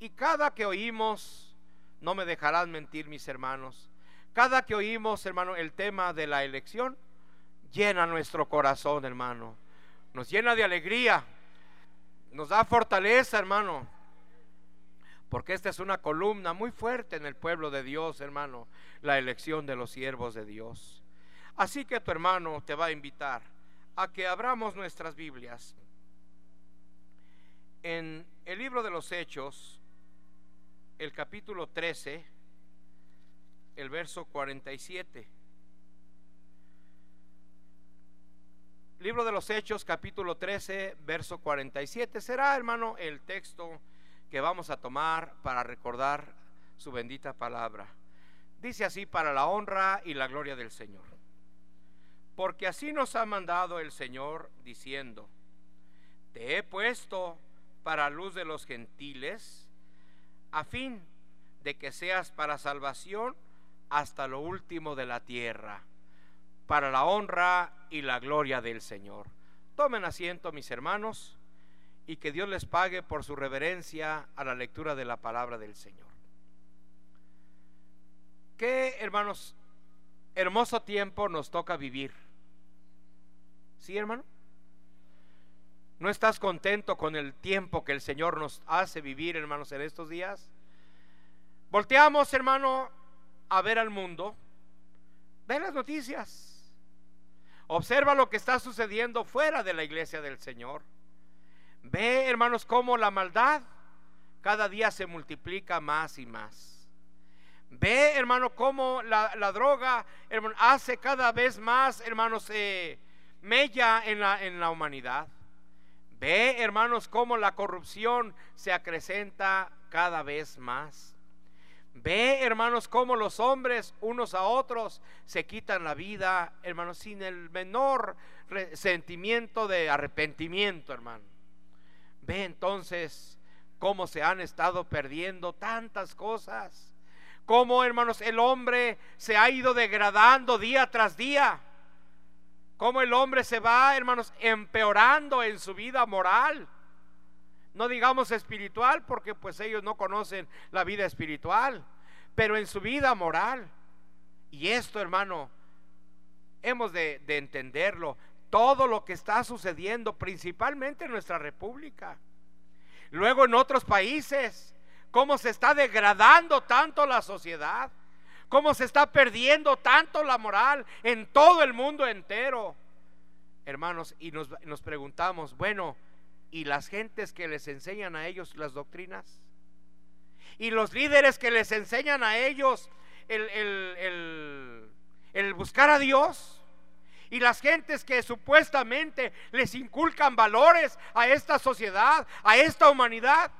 Y cada que oímos, no me dejarán mentir mis hermanos, cada que oímos, hermano, el tema de la elección, llena nuestro corazón, hermano. Nos llena de alegría, nos da fortaleza, hermano. Porque esta es una columna muy fuerte en el pueblo de Dios, hermano, la elección de los siervos de Dios. Así que tu hermano te va a invitar a que abramos nuestras Biblias en el libro de los Hechos, el capítulo 13, el verso 47. Libro de los Hechos, capítulo 13, verso 47. Será, hermano, el texto que vamos a tomar para recordar su bendita palabra. Dice así, para la honra y la gloria del Señor. Porque así nos ha mandado el Señor diciendo, te he puesto para luz de los gentiles, a fin de que seas para salvación hasta lo último de la tierra, para la honra y la gloria del Señor. Tomen asiento, mis hermanos, y que Dios les pague por su reverencia a la lectura de la palabra del Señor. Qué, hermanos, hermoso tiempo nos toca vivir. ¿Sí, hermano? ¿No estás contento con el tiempo que el Señor nos hace vivir, hermanos, en estos días? Volteamos, hermano, a ver al mundo. Ve las noticias. Observa lo que está sucediendo fuera de la iglesia del Señor. Ve, hermanos, cómo la maldad cada día se multiplica más y más. Ve, hermano, cómo la, droga hace cada vez más, hermanos, eh, mella en la, en la humanidad. Ve, hermanos, cómo la corrupción se acrecenta cada vez más. Ve, hermanos, cómo los hombres unos a otros se quitan la vida, hermanos, sin el menor sentimiento de arrepentimiento, hermano. Ve entonces cómo se han estado perdiendo tantas cosas. Cómo, hermanos, el hombre se ha ido degradando día tras día cómo el hombre se va, hermanos, empeorando en su vida moral. No digamos espiritual, porque pues ellos no conocen la vida espiritual, pero en su vida moral. Y esto, hermano, hemos de, de entenderlo. Todo lo que está sucediendo, principalmente en nuestra república. Luego en otros países, cómo se está degradando tanto la sociedad cómo se está perdiendo tanto la moral en todo el mundo entero. Hermanos, y nos, preguntamos, bueno, ¿y las gentes que les enseñan a ellos las doctrinas? ¿Y los líderes que les enseñan a ellos el, buscar a Dios? y las gentes que supuestamente les inculcan valores a esta sociedad, a esta humanidad,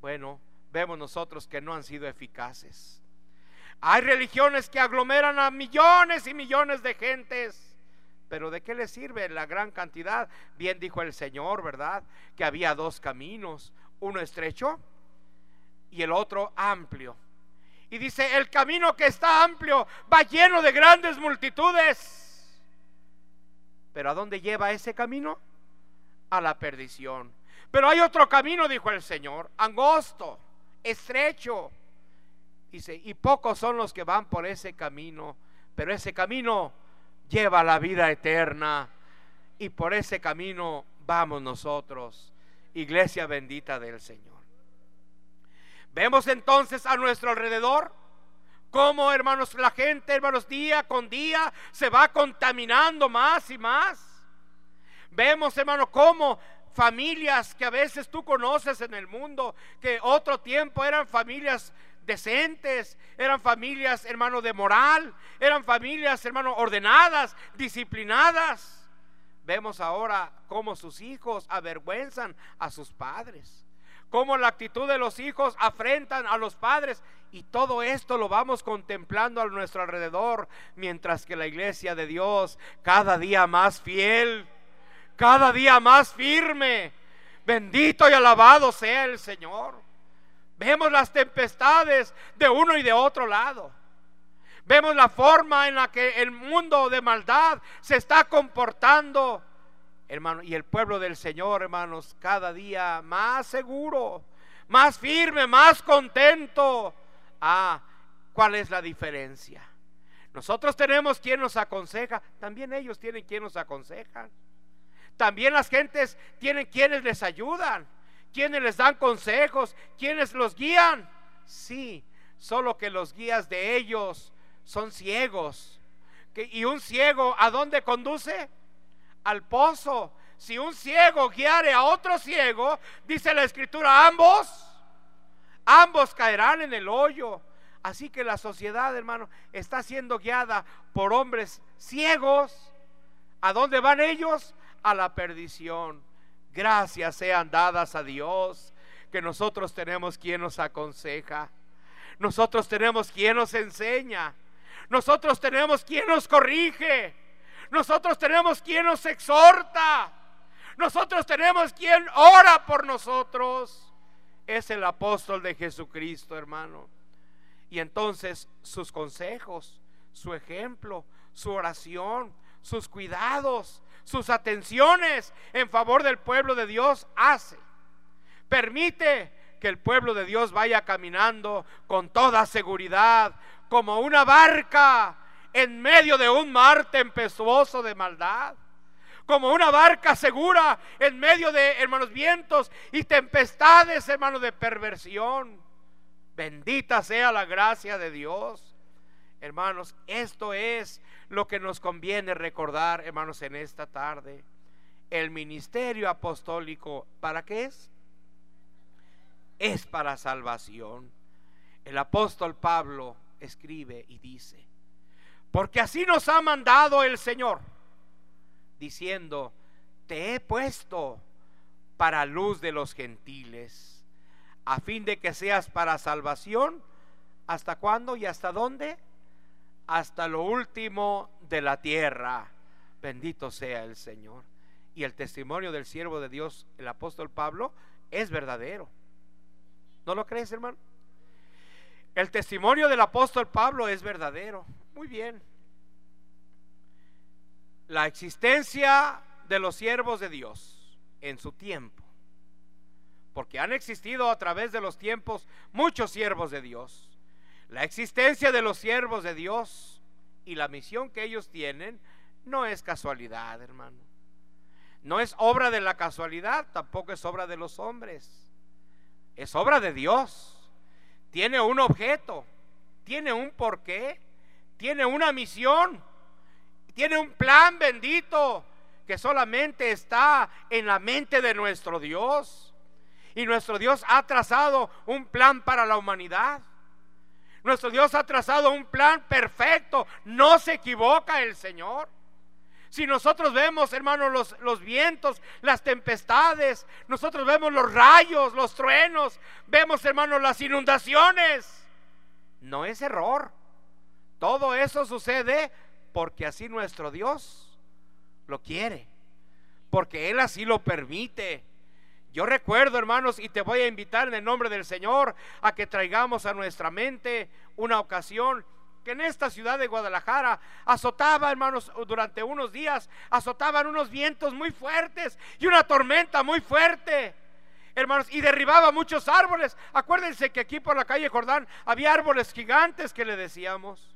bueno, vemos nosotros que no han sido eficaces. Hay religiones que aglomeran a millones y millones de gentes. Pero ¿de qué les sirve la gran cantidad? Bien dijo el Señor, ¿verdad? Que había dos caminos, uno estrecho y el otro amplio. Y dice, el camino que está amplio va lleno de grandes multitudes. Pero ¿a dónde lleva ese camino? A la perdición. Pero hay otro camino, dijo el Señor, angosto, estrecho Dice, y pocos son los que van por ese camino, pero ese camino lleva la vida eterna. Y por ese camino vamos nosotros, iglesia bendita del Señor. Vemos entonces a nuestro alrededor cómo, hermanos, la gente, hermanos, día con día se va contaminando más y más. Vemos, hermano, cómo familias que a veces tú conoces en el mundo, que otro tiempo eran familias decentes, eran familias, hermano, de moral, eran familias, hermano, ordenadas, disciplinadas. Vemos ahora cómo sus hijos avergüenzan a sus padres, cómo la actitud de los hijos afrentan a los padres. Y todo esto lo vamos contemplando a nuestro alrededor, mientras que la iglesia de Dios cada día más fiel, cada día más firme. Bendito y alabado sea el Señor. Vemos las tempestades de uno y de otro lado. Vemos la forma en la que el mundo de maldad se está comportando, hermano, y el pueblo del Señor, hermanos, cada día más seguro, más firme, más contento. Ah, ¿cuál es la diferencia? Nosotros tenemos quien nos aconseja, también ellos tienen quien nos aconseja. También las gentes tienen quienes les ayudan, quienes les dan consejos, quienes los guían. Sí, solo que los guías de ellos son ciegos. ¿Y un ciego a dónde conduce? Al pozo. Si un ciego guiare a otro ciego, dice la escritura, ambos, ambos caerán en el hoyo. Así que la sociedad, hermano, está siendo guiada por hombres ciegos. ¿A dónde van ellos? A la perdición. Gracias sean dadas a Dios, que nosotros tenemos quien nos aconseja. Nosotros tenemos quien nos enseña. Nosotros tenemos quien nos corrige. Nosotros tenemos quien nos exhorta. Nosotros tenemos quien ora por nosotros. Es el apóstol de Jesucristo, hermano. Y entonces sus consejos, su ejemplo, su oración, sus cuidados, sus atenciones en favor del pueblo de Dios hace. Permite que el pueblo de Dios vaya caminando con toda seguridad, como una barca en medio de un mar tempestuoso de maldad. Como una barca segura en medio de, hermanos, vientos y tempestades, hermanos, de perversión. Bendita sea la gracia de Dios. Hermanos, esto es lo que nos conviene recordar, hermanos, en esta tarde. El ministerio apostólico, ¿para qué es? Es para salvación. El apóstol Pablo escribe y dice, porque así nos ha mandado el Señor, diciendo, te he puesto para luz de los gentiles, a fin de que seas para salvación, ¿hasta cuándo y hasta dónde? Hasta lo último de la tierra. Bendito sea el Señor. Y el testimonio del siervo de Dios, el apóstol Pablo, es verdadero. ¿No lo crees, hermano? El testimonio del apóstol Pablo es verdadero. Muy bien. La existencia de los siervos de Dios en su tiempo. Porque han existido a través de los tiempos muchos siervos de Dios. La existencia de los siervos de Dios y la misión que ellos tienen no es casualidad, hermano. No es obra de la casualidad, tampoco es obra de los hombres. Es obra de Dios tiene un objeto, tiene un porqué, tiene una misión, tiene un plan bendito que solamente está en la mente de nuestro Dios. Y nuestro Dios ha trazado un plan para la humanidad. Nuestro Dios ha trazado un plan perfecto. No se equivoca el Señor. Si nosotros vemos, hermanos, los, los, vientos, las tempestades, nosotros vemos los rayos, los truenos, vemos, hermanos, las inundaciones, no es error. Todo eso sucede porque así nuestro Dios lo quiere, porque Él así lo permite. Yo recuerdo, hermanos, y te voy a invitar en el nombre del Señor a que traigamos a nuestra mente una ocasión que en esta ciudad de Guadalajara azotaba, hermanos, durante unos días, azotaban unos vientos muy fuertes y una tormenta muy fuerte. Hermanos, y derribaba muchos árboles. Acuérdense que aquí por la calle Jordán había árboles gigantes que le decíamos.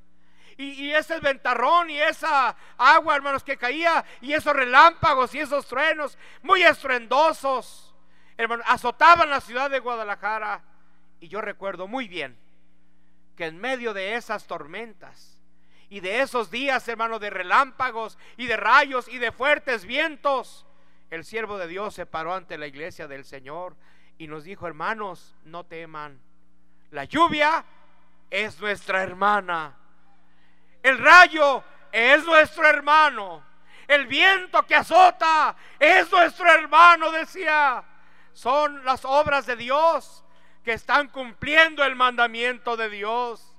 Y, ese ventarrón y esa agua, hermanos, que caía, y esos relámpagos y esos truenos muy estruendosos, hermanos, azotaban la ciudad de Guadalajara. Y yo recuerdo muy bien que en medio de esas tormentas y de esos días, hermano, de relámpagos y de rayos y de fuertes vientos, el siervo de Dios se paró ante la iglesia del Señor y nos dijo, hermanos, no teman. La lluvia es nuestra hermana. El rayo es nuestro hermano. El viento que azota es nuestro hermano, decía. Son las obras de Dios que están cumpliendo el mandamiento de Dios.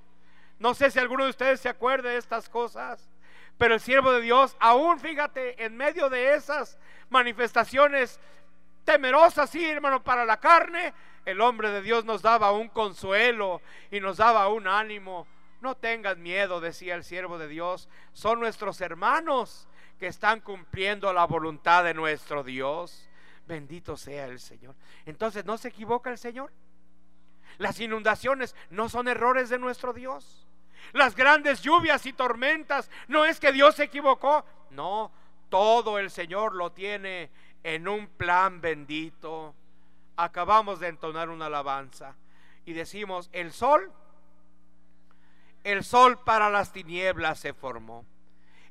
No sé si alguno de ustedes se acuerde de estas cosas, pero el siervo de Dios, aún fíjate, en medio de esas manifestaciones temerosas, sí, hermano, para la carne, el hombre de Dios nos daba un consuelo y nos daba un ánimo. No tengas miedo, decía el siervo de Dios, son nuestros hermanos que están cumpliendo la voluntad de nuestro Dios. Bendito sea el Señor. Entonces, ¿no se equivoca el Señor? Las inundaciones no son errores de nuestro Dios. Las grandes lluvias y tormentas no es que Dios se equivocó. No, todo el Señor lo tiene en un plan bendito. Acabamos de entonar una alabanza y decimos, el sol, el sol para las tinieblas se formó.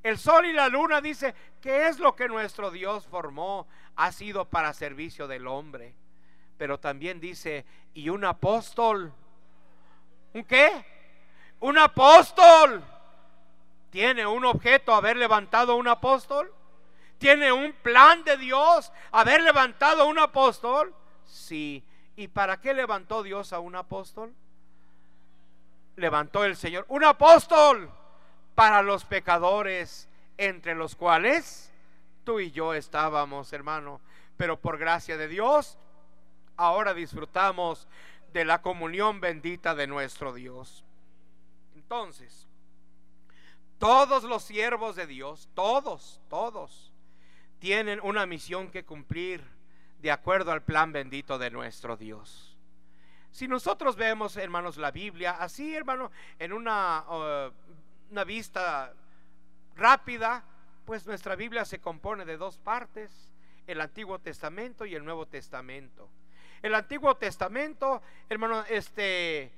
El sol y la luna dice, ¿qué es lo que nuestro Dios formó? Ha sido para servicio del hombre. Pero también dice, y un apóstol, ¿un qué? Un apóstol. ¿Tiene un objeto haber levantado un apóstol? ¿Tiene un plan de Dios haber levantado un apóstol? Sí. ¿Y para qué levantó Dios a un apóstol? Levantó el Señor un apóstol para los pecadores, entre los cuales tú y yo estábamos, hermano. Pero por gracia de Dios, ahora disfrutamos de la comunión bendita de nuestro Dios. Entonces, todos los siervos de Dios, todos, todos, tienen una misión que cumplir de acuerdo al plan bendito de nuestro Dios. Si nosotros vemos, hermanos, la Biblia, así, hermano, en una uh, una vista rápida, pues nuestra Biblia se compone de dos partes, el Antiguo Testamento y el Nuevo Testamento. El Antiguo Testamento, hermano, este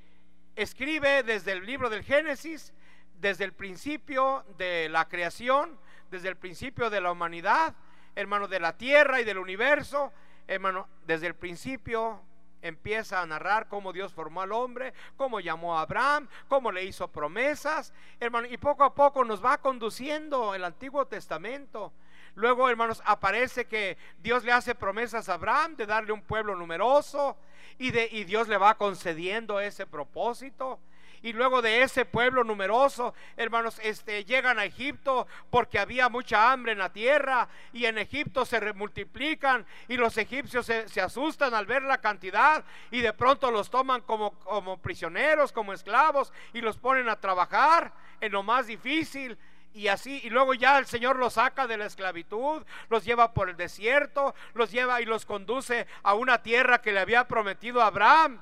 escribe desde el libro del Génesis, desde el principio de la creación, desde el principio de la humanidad, hermano, de la tierra y del universo, hermano, desde el principio empieza a narrar cómo Dios formó al hombre, cómo llamó a Abraham, cómo le hizo promesas, hermano, y poco a poco nos va conduciendo el Antiguo Testamento. Luego, hermanos, aparece que Dios le hace promesas a Abraham de darle un pueblo numeroso y, de, y Dios le va concediendo ese propósito y luego de ese pueblo numeroso, hermanos, este, llegan a Egipto porque había mucha hambre en la tierra y en Egipto se multiplican y los egipcios se, asustan al ver la cantidad y de pronto los toman como, como prisioneros, como esclavos y los ponen a trabajar en lo más difícil y así, y luego ya el Señor los saca de la esclavitud, los lleva por el desierto, los lleva y los conduce a una tierra que le había prometido a Abraham.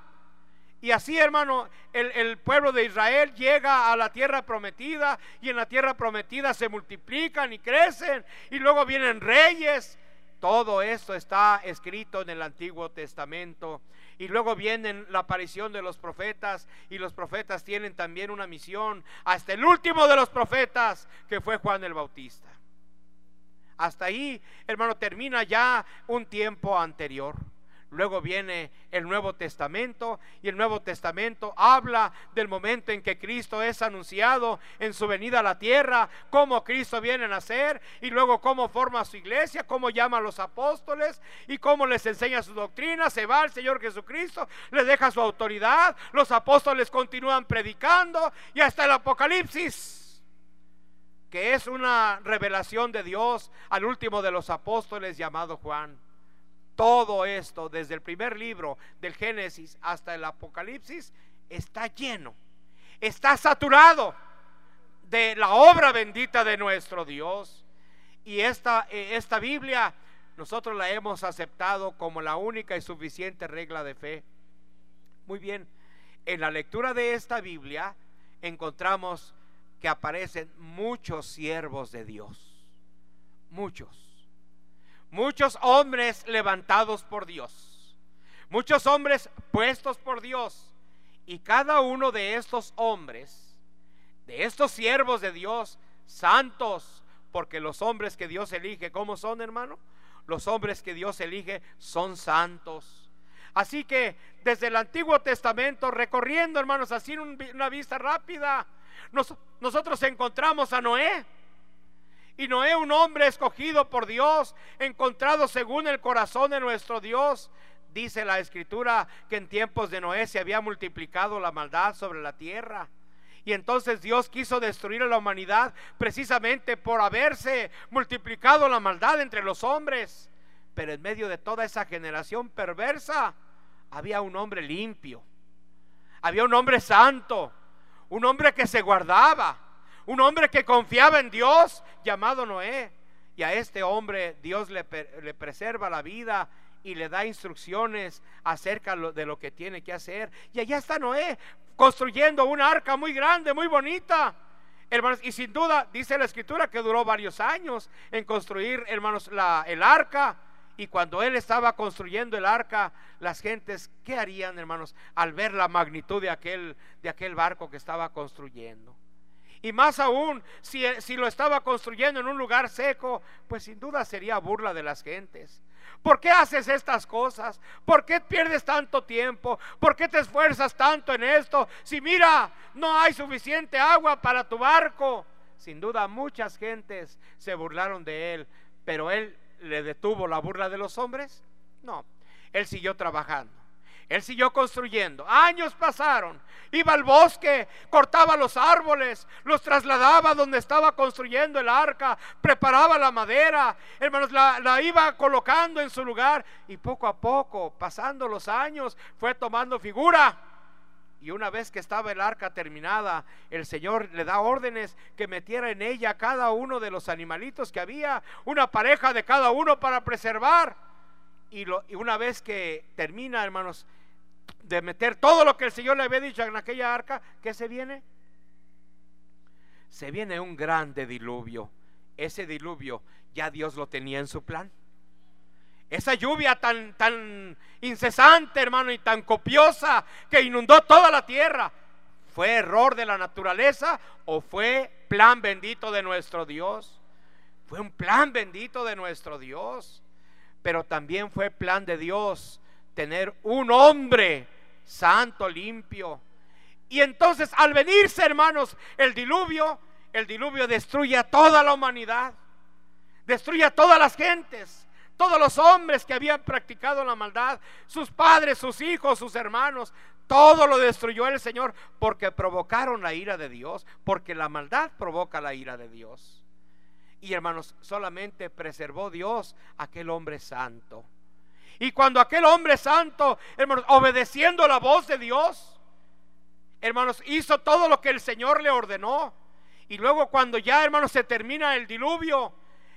Y así, hermano, el, pueblo de Israel llega a la tierra prometida y en la tierra prometida se multiplican y crecen y luego vienen reyes. Todo esto está escrito en el Antiguo Testamento. Y luego viene la aparición de los profetas y los profetas tienen también una misión hasta el último de los profetas que fue Juan el Bautista. Hasta ahí, hermano, termina ya un tiempo anterior. Luego viene el Nuevo Testamento y el Nuevo Testamento habla del momento en que Cristo es anunciado en su venida a la tierra, cómo Cristo viene a nacer y luego cómo forma su iglesia, cómo llama a los apóstoles y cómo les enseña su doctrina. Se va el Señor Jesucristo, les deja su autoridad, los apóstoles continúan predicando y hasta el Apocalipsis que es una revelación de Dios al último de los apóstoles llamado Juan. Todo esto, desde el primer libro del Génesis hasta el Apocalipsis, está lleno, está saturado de la obra bendita de nuestro Dios. Y esta, eh, esta Biblia nosotros la hemos aceptado como la única y suficiente regla de fe. Muy bien, en la lectura de esta Biblia encontramos que aparecen muchos siervos de Dios, muchos muchos hombres levantados por Dios, muchos hombres puestos por Dios. Y cada uno de estos hombres, de estos siervos de Dios, santos, porque los hombres que Dios elige, ¿cómo son, hermano? Los hombres que Dios elige son santos. Así que desde el Antiguo Testamento, recorriendo, hermanos, así una vista rápida, nosotros encontramos a Noé y Noé, un hombre escogido por Dios, encontrado según el corazón de nuestro Dios. Dice la escritura que en tiempos de Noé se había multiplicado la maldad sobre la tierra. Y entonces Dios quiso destruir a la humanidad precisamente por haberse multiplicado la maldad entre los hombres. Pero en medio de toda esa generación perversa había un hombre limpio. Había un hombre santo. Un hombre que se guardaba un hombre que confiaba en Dios llamado Noé. Y a este hombre Dios le, preserva la vida y le da instrucciones acerca de lo que tiene que hacer. Y allá está Noé construyendo una arca muy grande, muy bonita. Hermanos, y sin duda dice la escritura que duró varios años en construir, hermanos, el arca. Y cuando él estaba construyendo el arca, las gentes, ¿qué harían, hermanos, al ver la magnitud de aquel, de aquel barco que estaba construyendo? Y más aún, si, si lo estaba construyendo en un lugar seco, pues sin duda sería burla de las gentes. ¿Por qué haces estas cosas? ¿Por qué pierdes tanto tiempo? ¿Por qué te esfuerzas tanto en esto? Si mira, no hay suficiente agua para tu barco. Sin duda muchas gentes se burlaron de él, pero él le detuvo la burla de los hombres. No, él siguió trabajando. Él siguió construyendo. Años pasaron. Iba al bosque, cortaba los árboles, los trasladaba donde estaba construyendo el arca, preparaba la madera, hermanos, la, la, iba colocando en su lugar y poco a poco, pasando los años, fue tomando figura. Y una vez que estaba el arca terminada, el Señor le da órdenes que metiera en ella cada uno de los animalitos que había, una pareja de cada uno para preservar. Y, lo, y una vez que termina, hermanos, de meter todo lo que el Señor le había dicho en aquella arca, ¿qué se viene? Se viene un grande diluvio. Ese diluvio ya Dios lo tenía en su plan. Esa lluvia tan, tan incesante, hermano, y tan copiosa que inundó toda la tierra, ¿fue error de la naturaleza o fue plan bendito de nuestro Dios? Fue un plan bendito de nuestro Dios, pero también fue plan de Dios tener un hombre santo, limpio. Y entonces al venirse, hermanos, el diluvio, el diluvio destruye a toda la humanidad, destruye a todas las gentes, todos los hombres que habían practicado la maldad, sus padres, sus hijos, sus hermanos, todo lo destruyó el Señor porque provocaron la ira de Dios, porque la maldad provoca la ira de Dios. Y hermanos, solamente preservó Dios aquel hombre santo. Y cuando aquel hombre santo, hermanos, obedeciendo la voz de Dios, hermanos, hizo todo lo que el Señor le ordenó. Y luego cuando ya, hermanos, se termina el diluvio,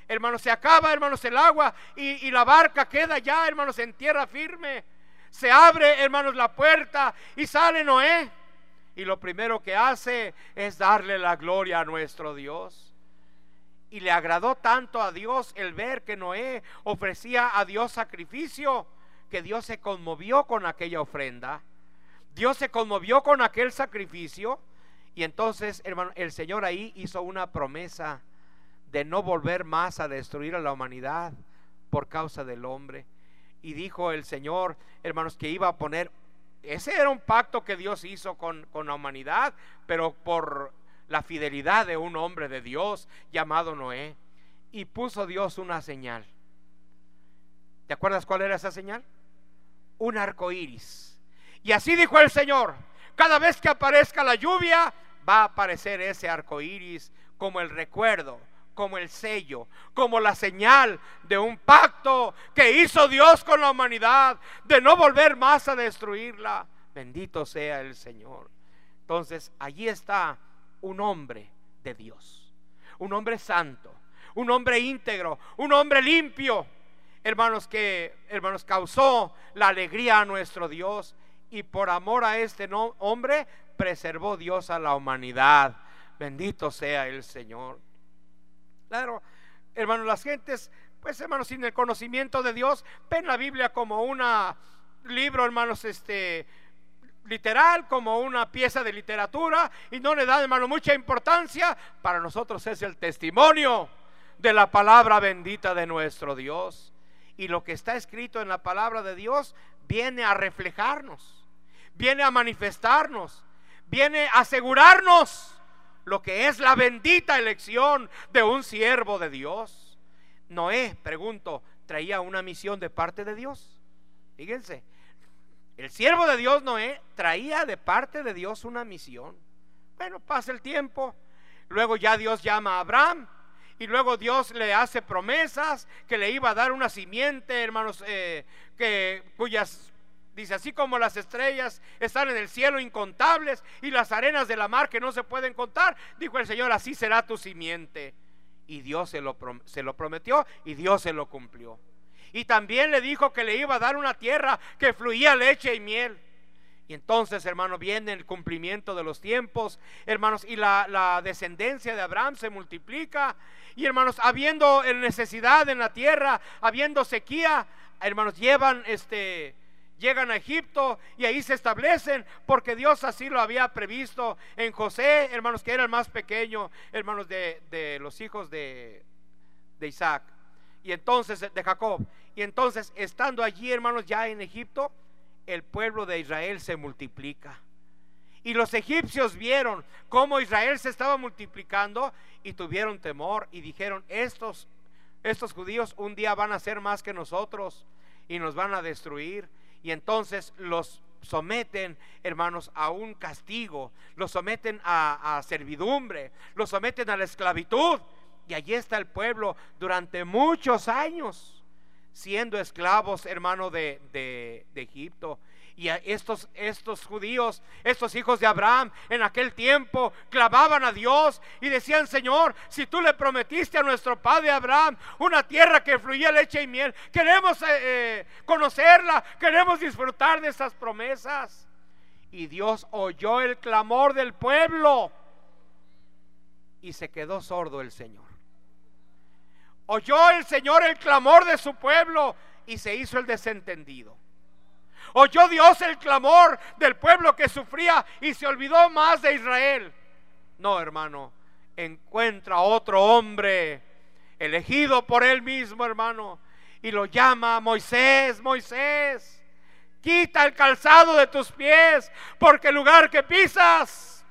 hermanos, se acaba, hermanos, el agua y, y la barca queda ya, hermanos, en tierra firme. Se abre, hermanos, la puerta y sale Noé. Y lo primero que hace es darle la gloria a nuestro Dios. Y le agradó tanto a Dios el ver que Noé ofrecía a Dios sacrificio, que Dios se conmovió con aquella ofrenda. Dios se conmovió con aquel sacrificio. Y entonces, hermano, el Señor ahí hizo una promesa de no volver más a destruir a la humanidad por causa del hombre. Y dijo el Señor, hermanos, que iba a poner, ese era un pacto que Dios hizo con, con la humanidad, pero por la fidelidad de un hombre de Dios llamado Noé. Y puso Dios una señal. ¿Te acuerdas cuál era esa señal? Un arco iris. Y así dijo el Señor: cada vez que aparezca la lluvia, va a aparecer ese arco iris como el recuerdo, como el sello, como la señal de un pacto que hizo Dios con la humanidad, de no volver más a destruirla. Bendito sea el Señor. Entonces, allí está un hombre de Dios, un hombre santo, un hombre íntegro, un hombre limpio, hermanos que hermanos causó la alegría a nuestro Dios y por amor a este hombre preservó Dios a la humanidad. Bendito sea el Señor. Claro, hermanos, las gentes, pues hermanos, sin el conocimiento de Dios, ven la Biblia como un libro, hermanos, este literal como una pieza de literatura y no le da, hermano, mucha importancia. Para nosotros es el testimonio de la palabra bendita de nuestro Dios. Y lo que está escrito en la palabra de Dios viene a reflejarnos, viene a manifestarnos, viene a asegurarnos lo que es la bendita elección de un siervo de Dios. Noé, pregunto, traía una misión de parte de Dios. Fíjense, el siervo de Dios Noé traía de parte de Dios una misión. Bueno, pasa el tiempo, luego ya Dios llama a Abraham y luego Dios le hace promesas que le iba a dar una simiente, hermanos, eh, que cuyas Dice, así como las estrellas están en el cielo incontables y las arenas de la mar que no se pueden contar, dijo el Señor, así será tu simiente. Y Dios se lo, se lo prometió y Dios se lo cumplió. Y también le dijo que le iba a dar una tierra que fluía leche y miel. Y entonces, hermano, viene el cumplimiento de los tiempos, hermanos, y la, la, descendencia de Abraham se multiplica. Y hermanos, habiendo necesidad en la tierra, habiendo sequía, hermanos, llevan este, llegan a Egipto y ahí se establecen porque Dios así lo había previsto en José, hermanos, que era el más pequeño, hermanos de, de los hijos de, de Isaac y entonces de Jacob. Y entonces, estando allí, hermanos, ya en Egipto, el pueblo de Israel se multiplica. Y los egipcios vieron cómo Israel se estaba multiplicando y tuvieron temor y dijeron, estos, estos judíos un día van a ser más que nosotros y nos van a destruir. Y entonces los someten, hermanos, a un castigo, los someten a, a servidumbre, los someten a la esclavitud. Y allí está el pueblo durante muchos años siendo esclavos, hermano, de, de, Egipto. Y estos, estos judíos, estos hijos de Abraham, en aquel tiempo clamaban a Dios y decían, Señor, si tú le prometiste a nuestro padre Abraham una tierra que fluía leche y miel, queremos eh, eh, conocerla, queremos disfrutar de esas promesas. Y Dios oyó el clamor del pueblo y se quedó sordo el Señor. Oyó el Señor el clamor de su pueblo y se hizo el desentendido. Oyó Dios el clamor del pueblo que sufría y se olvidó más de Israel. No, hermano, encuentra otro hombre elegido por él mismo, hermano, y lo llama Moisés, Moisés, quita el calzado de tus pies, porque el lugar que pisas,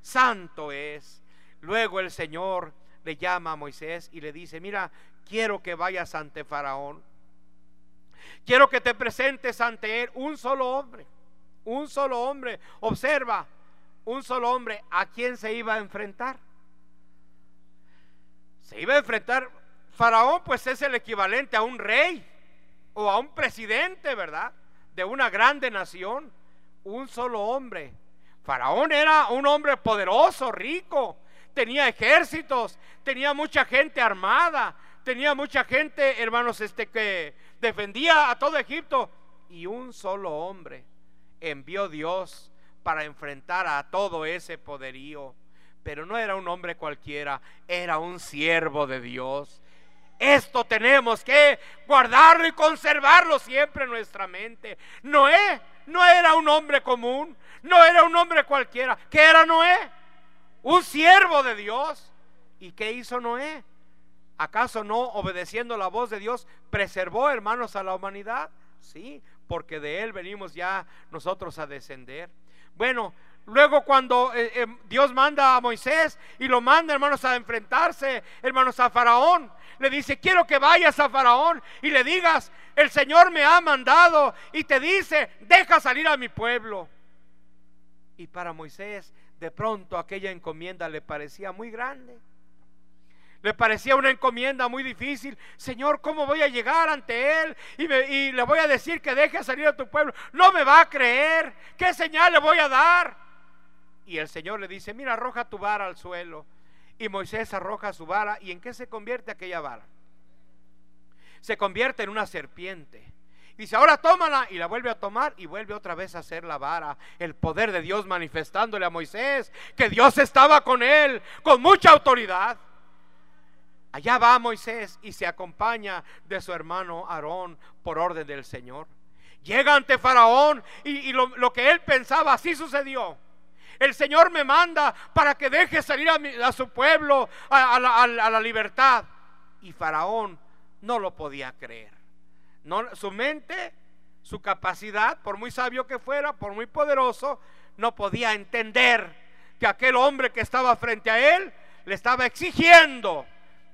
santo es. Luego el Señor le llama a Moisés y le dice, mira, quiero que vayas ante Faraón. Quiero que te presentes ante él un solo hombre. Un solo hombre. Observa, un solo hombre. ¿A quién se iba a enfrentar? Se iba a enfrentar. Faraón pues es el equivalente a un rey o a un presidente, ¿verdad? De una grande nación. Un solo hombre. Faraón era un hombre poderoso, rico, tenía ejércitos, tenía mucha gente armada, tenía mucha gente, hermanos, este que defendía a todo Egipto y un solo hombre envió Dios para enfrentar a todo ese poderío. Pero no era un hombre cualquiera, era un siervo de Dios. Esto tenemos que guardarlo y conservarlo siempre en nuestra mente. Noé no era un hombre común, no era un hombre cualquiera. ¿Qué era Noé? Un siervo de Dios. ¿Y qué hizo Noé? ¿Acaso no obedeciendo la voz de Dios preservó, hermanos, a la humanidad? Sí, porque de él venimos ya nosotros a descender. Bueno, luego cuando eh, eh, Dios manda a Moisés y lo manda, hermanos, a enfrentarse, hermanos, a Faraón, le dice, quiero que vayas a Faraón y le digas, el Señor me ha mandado y te dice, deja salir a mi pueblo. Y para Moisés de pronto aquella encomienda le parecía muy grande. Le parecía una encomienda muy difícil. Señor, ¿cómo voy a llegar ante Él? Y, le voy a decir que deje salir a tu pueblo. No me va a creer. ¿Qué señal le voy a dar? Y el Señor le dice, mira, arroja tu vara al suelo. Y Moisés arroja su vara. ¿Y en qué se convierte aquella vara? Se convierte en una serpiente. Dice, ahora tómala y la vuelve a tomar y vuelve otra vez a hacer la vara. El poder de Dios manifestándole a Moisés que Dios estaba con él con mucha autoridad. Allá va Moisés y se acompaña de su hermano Aarón por orden del Señor. Llega ante Faraón y, lo, que él pensaba, así sucedió. El Señor me manda para que deje salir a, su pueblo a la libertad. Y Faraón no lo podía creer su mente, su capacidad, por muy sabio que fuera, por muy poderoso, no podía entender que aquel hombre que estaba frente a él le estaba exigiendo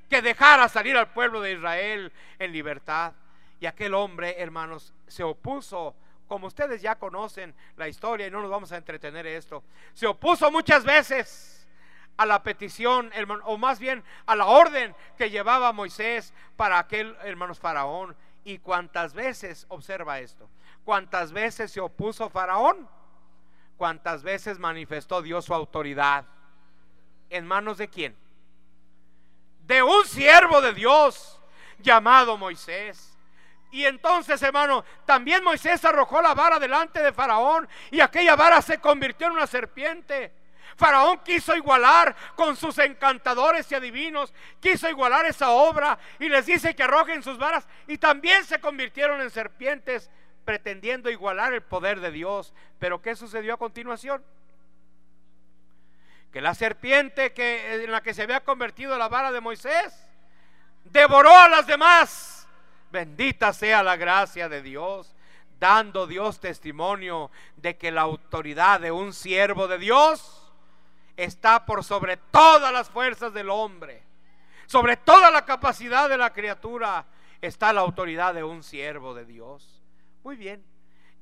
que dejara salir al pueblo de Israel en libertad. Y aquel hombre, hermanos, se opuso, como ustedes ya conocen la historia y no nos vamos a entretener esto, se opuso muchas veces a la petición, o más bien a la orden que llevaba Moisés para aquel, hermanos, faraón. Y cuántas veces, observa esto, cuántas veces se opuso Faraón, cuántas veces manifestó Dios su autoridad. ¿En manos de quién? De un siervo de Dios llamado Moisés. Y entonces, hermano, también Moisés arrojó la vara delante de Faraón y aquella vara se convirtió en una serpiente. Faraón quiso igualar con sus encantadores y adivinos, quiso igualar esa obra y les dice que arrojen sus varas y también se convirtieron en serpientes pretendiendo igualar el poder de Dios. Pero ¿qué sucedió a continuación? Que la serpiente que, en la que se había convertido la vara de Moisés devoró a las demás. Bendita sea la gracia de Dios, dando Dios testimonio de que la autoridad de un siervo de Dios está por sobre todas las fuerzas del hombre, sobre toda la capacidad de la criatura está la autoridad de un siervo de Dios. Muy bien,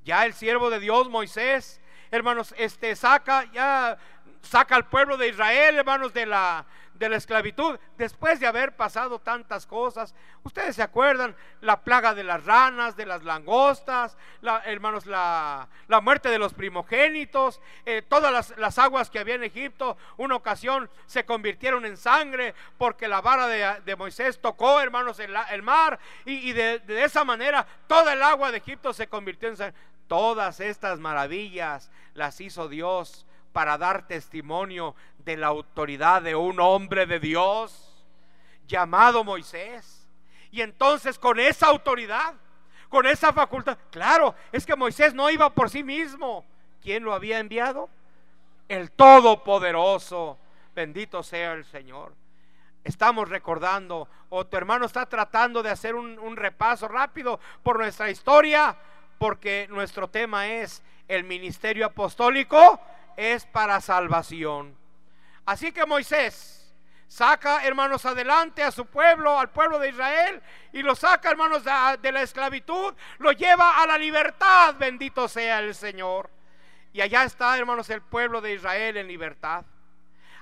ya el siervo de Dios, Moisés, hermanos, este saca, ya saca al pueblo de Israel, hermanos, de la, de la esclavitud, después de haber pasado tantas cosas. Ustedes se acuerdan, la plaga de las ranas, de las langostas, hermanos, la, muerte de los primogénitos, eh, todas las, aguas que había en Egipto, una ocasión se convirtieron en sangre porque la vara de, Moisés tocó, hermanos, el, el mar y, de, de esa manera toda el agua de Egipto se convirtió en sangre. Todas estas maravillas las hizo Dios para dar testimonio de la autoridad de un hombre de Dios llamado Moisés. Y entonces con esa autoridad, con esa facultad, claro, es que Moisés no iba por sí mismo. ¿Quién lo había enviado? El Todopoderoso. Bendito sea el Señor. Estamos recordando, o tu hermano está tratando de hacer un, un repaso rápido por nuestra historia, porque nuestro tema es el ministerio apostólico es para salvación. Así que Moisés saca, hermanos, adelante a su pueblo, al pueblo de Israel, y lo saca, hermanos, de, la esclavitud, lo lleva a la libertad, bendito sea el Señor. Y allá está, hermanos, el pueblo de Israel en libertad.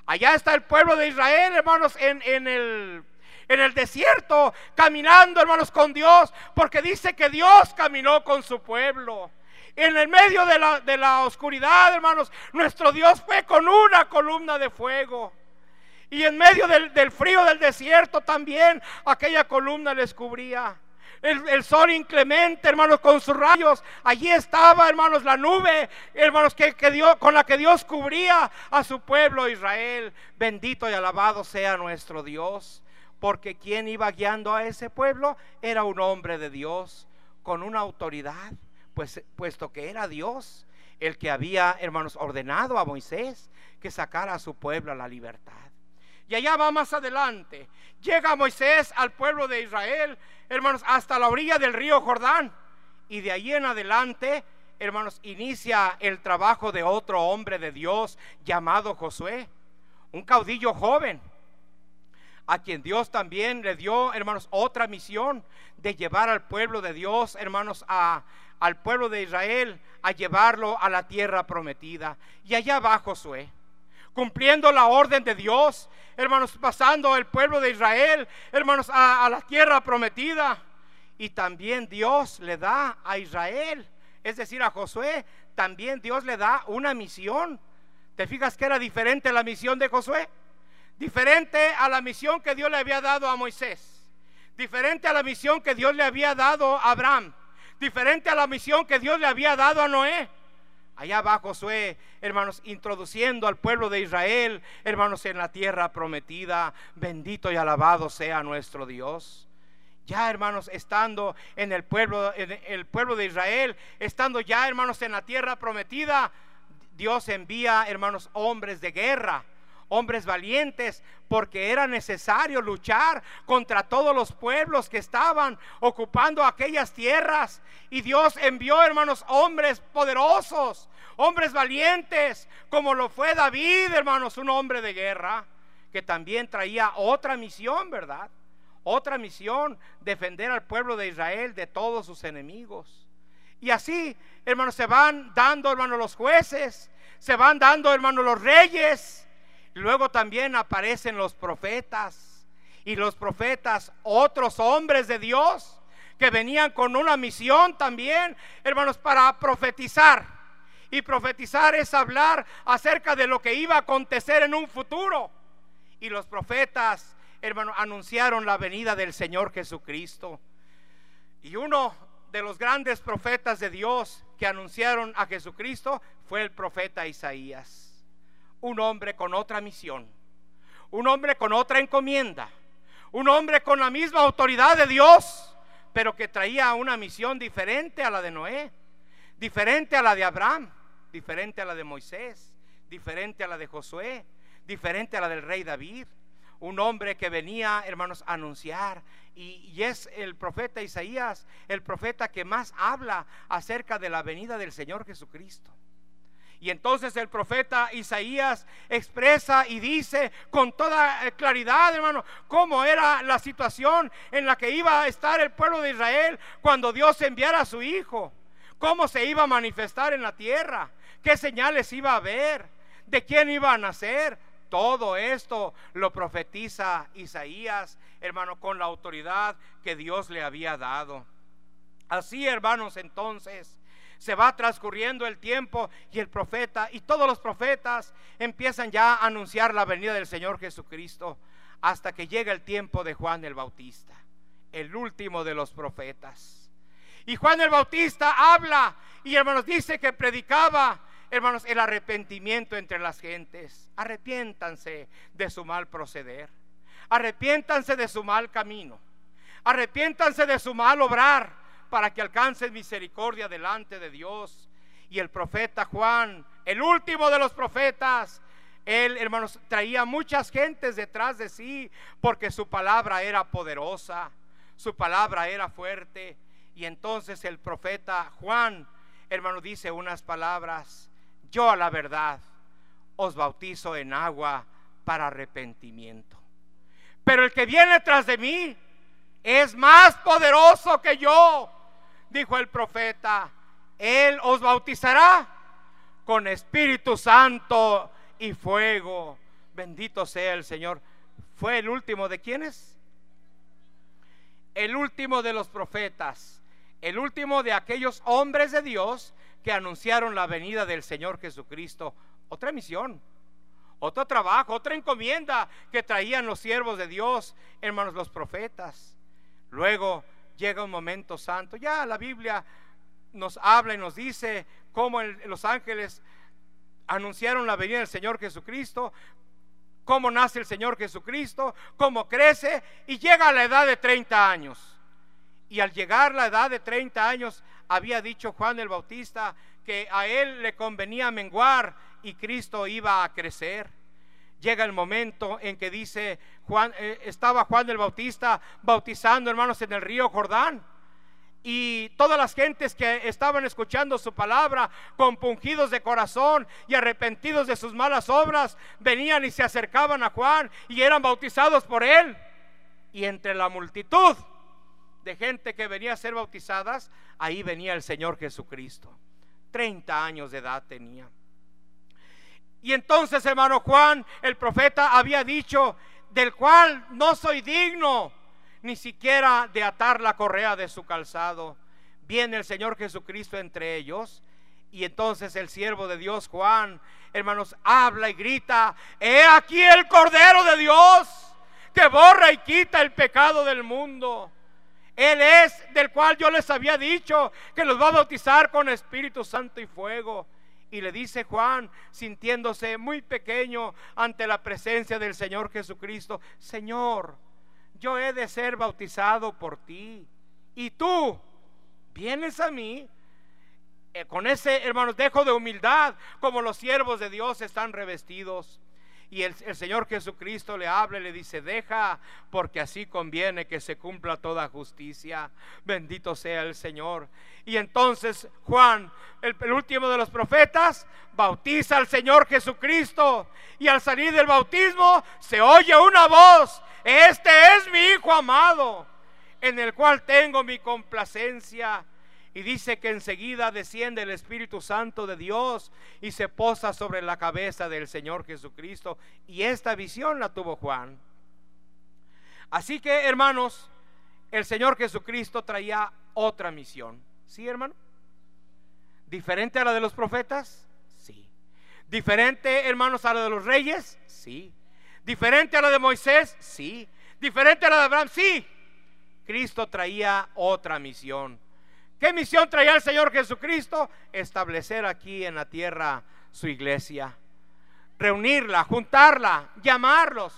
Allá está el pueblo de Israel, hermanos, en, en el en el desierto, caminando, hermanos, con Dios, porque dice que Dios caminó con su pueblo. En el medio de la, de la oscuridad, hermanos, nuestro Dios fue con una columna de fuego. Y en medio del, frío del desierto también aquella columna les cubría. El, sol inclemente, hermanos, con sus rayos. Allí estaba, hermanos, la nube, hermanos, que, que Dios, con la que Dios cubría a su pueblo Israel. Bendito y alabado sea nuestro Dios. Porque quien iba guiando a ese pueblo era un hombre de Dios con una autoridad pues, puesto que era Dios el que había, hermanos, ordenado a Moisés que sacara a su pueblo a la libertad. Y allá va más adelante. Llega Moisés al pueblo de Israel, hermanos, hasta la orilla del río Jordán. Y de ahí en adelante, hermanos, inicia el trabajo de otro hombre de Dios llamado Josué, un caudillo joven, a quien Dios también le dio, hermanos, otra misión de llevar al pueblo de Dios, hermanos, a, al pueblo de Israel a llevarlo a la tierra prometida. Y allá va Josué, cumpliendo la orden de Dios, hermanos, pasando el pueblo de Israel, hermanos, a, la tierra prometida. Y también Dios le da a Israel, es decir, a Josué, también Dios le da una misión. ¿Te fijas que era diferente la misión de Josué? Diferente a la misión que Dios le había dado a Moisés. Diferente a la misión que Dios le había dado a Abraham diferente a la misión que Dios le había dado a Noé. Allá va Josué, hermanos, introduciendo al pueblo de Israel, hermanos, en la tierra prometida. Bendito y alabado sea nuestro Dios. Ya, hermanos, estando en el pueblo, en el pueblo de Israel, estando ya, hermanos, en la tierra prometida, Dios envía, hermanos, hombres de guerra hombres valientes, porque era necesario luchar contra todos los pueblos que estaban ocupando aquellas tierras. Y Dios envió, hermanos, hombres poderosos, hombres valientes, como lo fue David, hermanos, un hombre de guerra, que también traía otra misión, ¿verdad? Otra misión, defender al pueblo de Israel de todos sus enemigos. Y así, hermanos, se van dando, hermanos, los jueces, se van dando, hermanos, los reyes, Luego también aparecen los profetas y los profetas, otros hombres de Dios que venían con una misión también, hermanos, para profetizar. Y profetizar es hablar acerca de lo que iba a acontecer en un futuro. Y los profetas, hermanos, anunciaron la venida del Señor Jesucristo. Y uno de los grandes profetas de Dios que anunciaron a Jesucristo fue el profeta Isaías. Un hombre con otra misión, un hombre con otra encomienda, un hombre con la misma autoridad de Dios, pero que traía una misión diferente a la de Noé, diferente a la de Abraham, diferente a la de Moisés, diferente a la de Josué, diferente a la del rey David. Un hombre que venía, hermanos, a anunciar. Y, y, es el profeta Isaías, el profeta que más habla acerca de la venida del Señor Jesucristo. Y entonces el profeta Isaías expresa y dice con toda eh, claridad, hermano, cómo era la situación en la que iba a estar el pueblo de Israel cuando Dios enviara a su Hijo. Cómo se iba a manifestar en la tierra, qué señales iba a ver, de quién iba a nacer. Todo esto lo profetiza Isaías, hermano, con la autoridad que Dios le había dado. Así, hermanos, entonces, se va transcurriendo el tiempo y el profeta y todos los profetas empiezan ya a anunciar la venida del Señor Jesucristo hasta que llega el tiempo de Juan el Bautista, el último de los profetas. Y Juan el Bautista habla y hermanos dice que predicaba, hermanos, el arrepentimiento entre las gentes. Arrepiéntanse de su mal proceder. Arrepiéntanse de su mal camino. Arrepiéntanse de su mal obrar para que alcancen misericordia delante de Dios. Y el profeta Juan, el último de los profetas, él, hermanos, traía muchas gentes detrás de sí porque su palabra era poderosa, su palabra era fuerte. Y entonces el profeta Juan, hermano, dice unas palabras, yo a la verdad os bautizo en agua para arrepentimiento. Pero el que viene tras de mí es más poderoso que yo, dijo el profeta, Él os bautizará con Espíritu Santo y fuego. Bendito sea el Señor. ¿Fue el último de quiénes? El último de los profetas, el último de aquellos hombres de Dios que anunciaron la venida del Señor Jesucristo. Otra misión, otro trabajo, otra encomienda que traían los siervos de Dios, hermanos, los profetas. Luego llega un momento santo. Ya la Biblia nos habla y nos dice cómo los ángeles anunciaron la venida del Señor Jesucristo, cómo nace el Señor Jesucristo, cómo crece y llega a la edad de 30 años. Y al llegar la edad de 30 años, había dicho Juan el Bautista que a él le convenía menguar y Cristo iba a crecer llega el momento en que dice Juan, eh, estaba Juan el Bautista bautizando hermanos en el río Jordán. Y todas las gentes que estaban escuchando su palabra, compungidos de corazón y arrepentidos de sus malas obras, venían y se acercaban a Juan y eran bautizados por él. Y entre la multitud de gente que venía a ser bautizadas, ahí venía el Señor Jesucristo. 30 años de edad tenía. Y entonces, hermano Juan, el profeta había dicho, del cual no soy digno ni siquiera de atar la correa de su calzado. Viene el Señor Jesucristo entre ellos. Y entonces el siervo de Dios, Juan, hermanos, habla y grita, he aquí el Cordero de Dios que borra y quita el pecado del mundo. Él es del cual yo les había dicho que los va a bautizar con Espíritu Santo y fuego. Y le dice Juan, sintiéndose muy pequeño ante la presencia del Señor Jesucristo, Señor, yo he de ser bautizado por ti. Y tú vienes a mí eh, con ese, hermanos, de humildad, como los siervos de Dios están revestidos. Y el, Señor Jesucristo le habla y le dice, deja, porque así conviene que se cumpla toda justicia. Bendito sea el Señor. Y entonces Juan, el, el último de los profetas, bautiza al Señor Jesucristo. Y al salir del bautismo se oye una voz, este es mi Hijo amado, en el cual tengo mi complacencia. Y dice que enseguida desciende el Espíritu Santo de Dios y se posa sobre la cabeza del Señor Jesucristo. Y esta visión la tuvo Juan. Así que, hermanos, el Señor Jesucristo traía otra misión. ¿Sí, hermano? ¿Diferente a la de los profetas? Sí. ¿Diferente, hermanos, a la de los reyes? Sí. ¿Diferente a la de Moisés? Sí. ¿Diferente a la de Abraham? Sí. Cristo traía otra misión. ¿Qué misión traía el Señor Jesucristo? Establecer aquí en la tierra su iglesia. Reunirla, juntarla, llamarlos,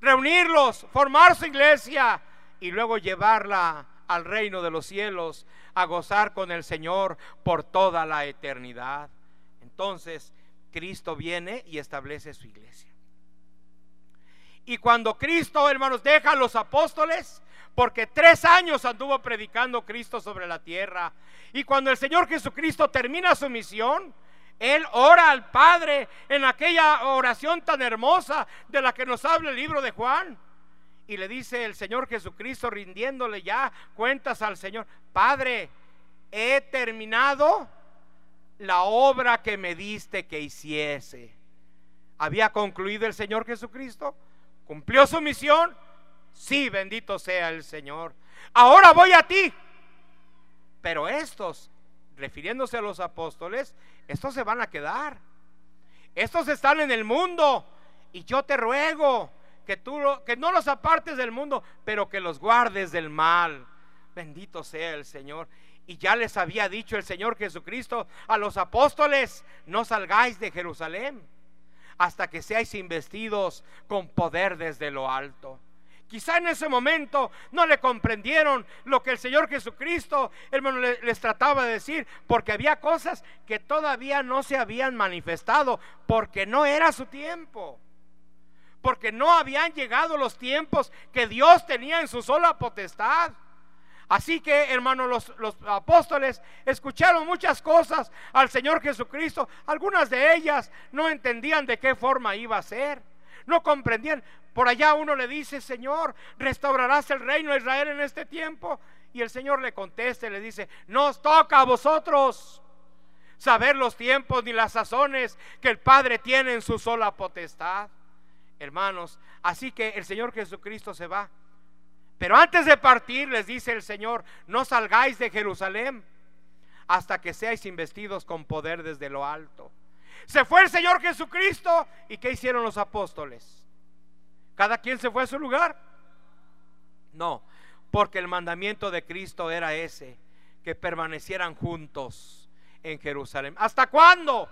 reunirlos, formar su iglesia y luego llevarla al reino de los cielos a gozar con el Señor por toda la eternidad. Entonces, Cristo viene y establece su iglesia. Y cuando Cristo, hermanos, deja a los apóstoles, porque tres años anduvo predicando Cristo sobre la tierra, y cuando el Señor Jesucristo termina su misión, Él ora al Padre en aquella oración tan hermosa de la que nos habla el libro de Juan. Y le dice el Señor Jesucristo rindiéndole ya cuentas al Señor, Padre, he terminado la obra que me diste que hiciese. ¿Había concluido el Señor Jesucristo? ¿Cumplió su misión? Sí, bendito sea el Señor. Ahora voy a ti. Pero estos, refiriéndose a los apóstoles, estos se van a quedar. Estos están en el mundo. Y yo te ruego que tú que no los apartes del mundo, pero que los guardes del mal. Bendito sea el Señor. Y ya les había dicho el Señor Jesucristo a los apóstoles, no salgáis de Jerusalén hasta que seáis investidos con poder desde lo alto. Quizá en ese momento no le comprendieron lo que el Señor Jesucristo, hermano, les trataba de decir, porque había cosas que todavía no se habían manifestado, porque no era su tiempo, porque no habían llegado los tiempos que Dios tenía en su sola potestad. Así que, hermanos, los, los, apóstoles escucharon muchas cosas al Señor Jesucristo. Algunas de ellas no entendían de qué forma iba a ser. No comprendían. Por allá uno le dice, Señor, ¿restaurarás el reino de Israel en este tiempo? Y el Señor le contesta y le dice, no os toca a vosotros saber los tiempos ni las sazones que el Padre tiene en su sola potestad. Hermanos, así que el Señor Jesucristo se va pero antes de partir les dice el Señor, no salgáis de Jerusalén hasta que seáis investidos con poder desde lo alto. Se fue el Señor Jesucristo y ¿qué hicieron los apóstoles? ¿Cada quien se fue a su lugar? No, porque el mandamiento de Cristo era ese, que permanecieran juntos en Jerusalén. ¿Hasta cuándo?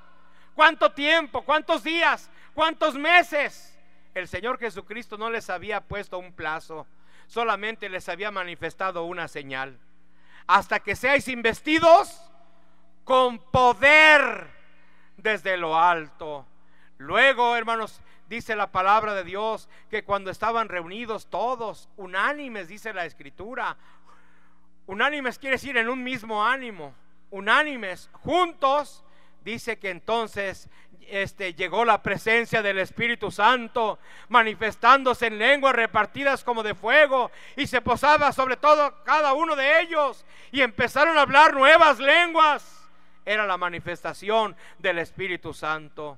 ¿Cuánto tiempo? ¿Cuántos días? ¿Cuántos meses? El Señor Jesucristo no les había puesto un plazo solamente les había manifestado una señal. Hasta que seáis investidos con poder desde lo alto. Luego, hermanos, dice la palabra de Dios que cuando estaban reunidos todos, unánimes, dice la escritura, unánimes quiere decir en un mismo ánimo, unánimes, juntos, dice que entonces este, llegó la presencia del Espíritu Santo, manifestándose en lenguas repartidas como de fuego, y se posaba sobre todo cada uno de ellos, y empezaron a hablar nuevas lenguas. Era la manifestación del Espíritu Santo.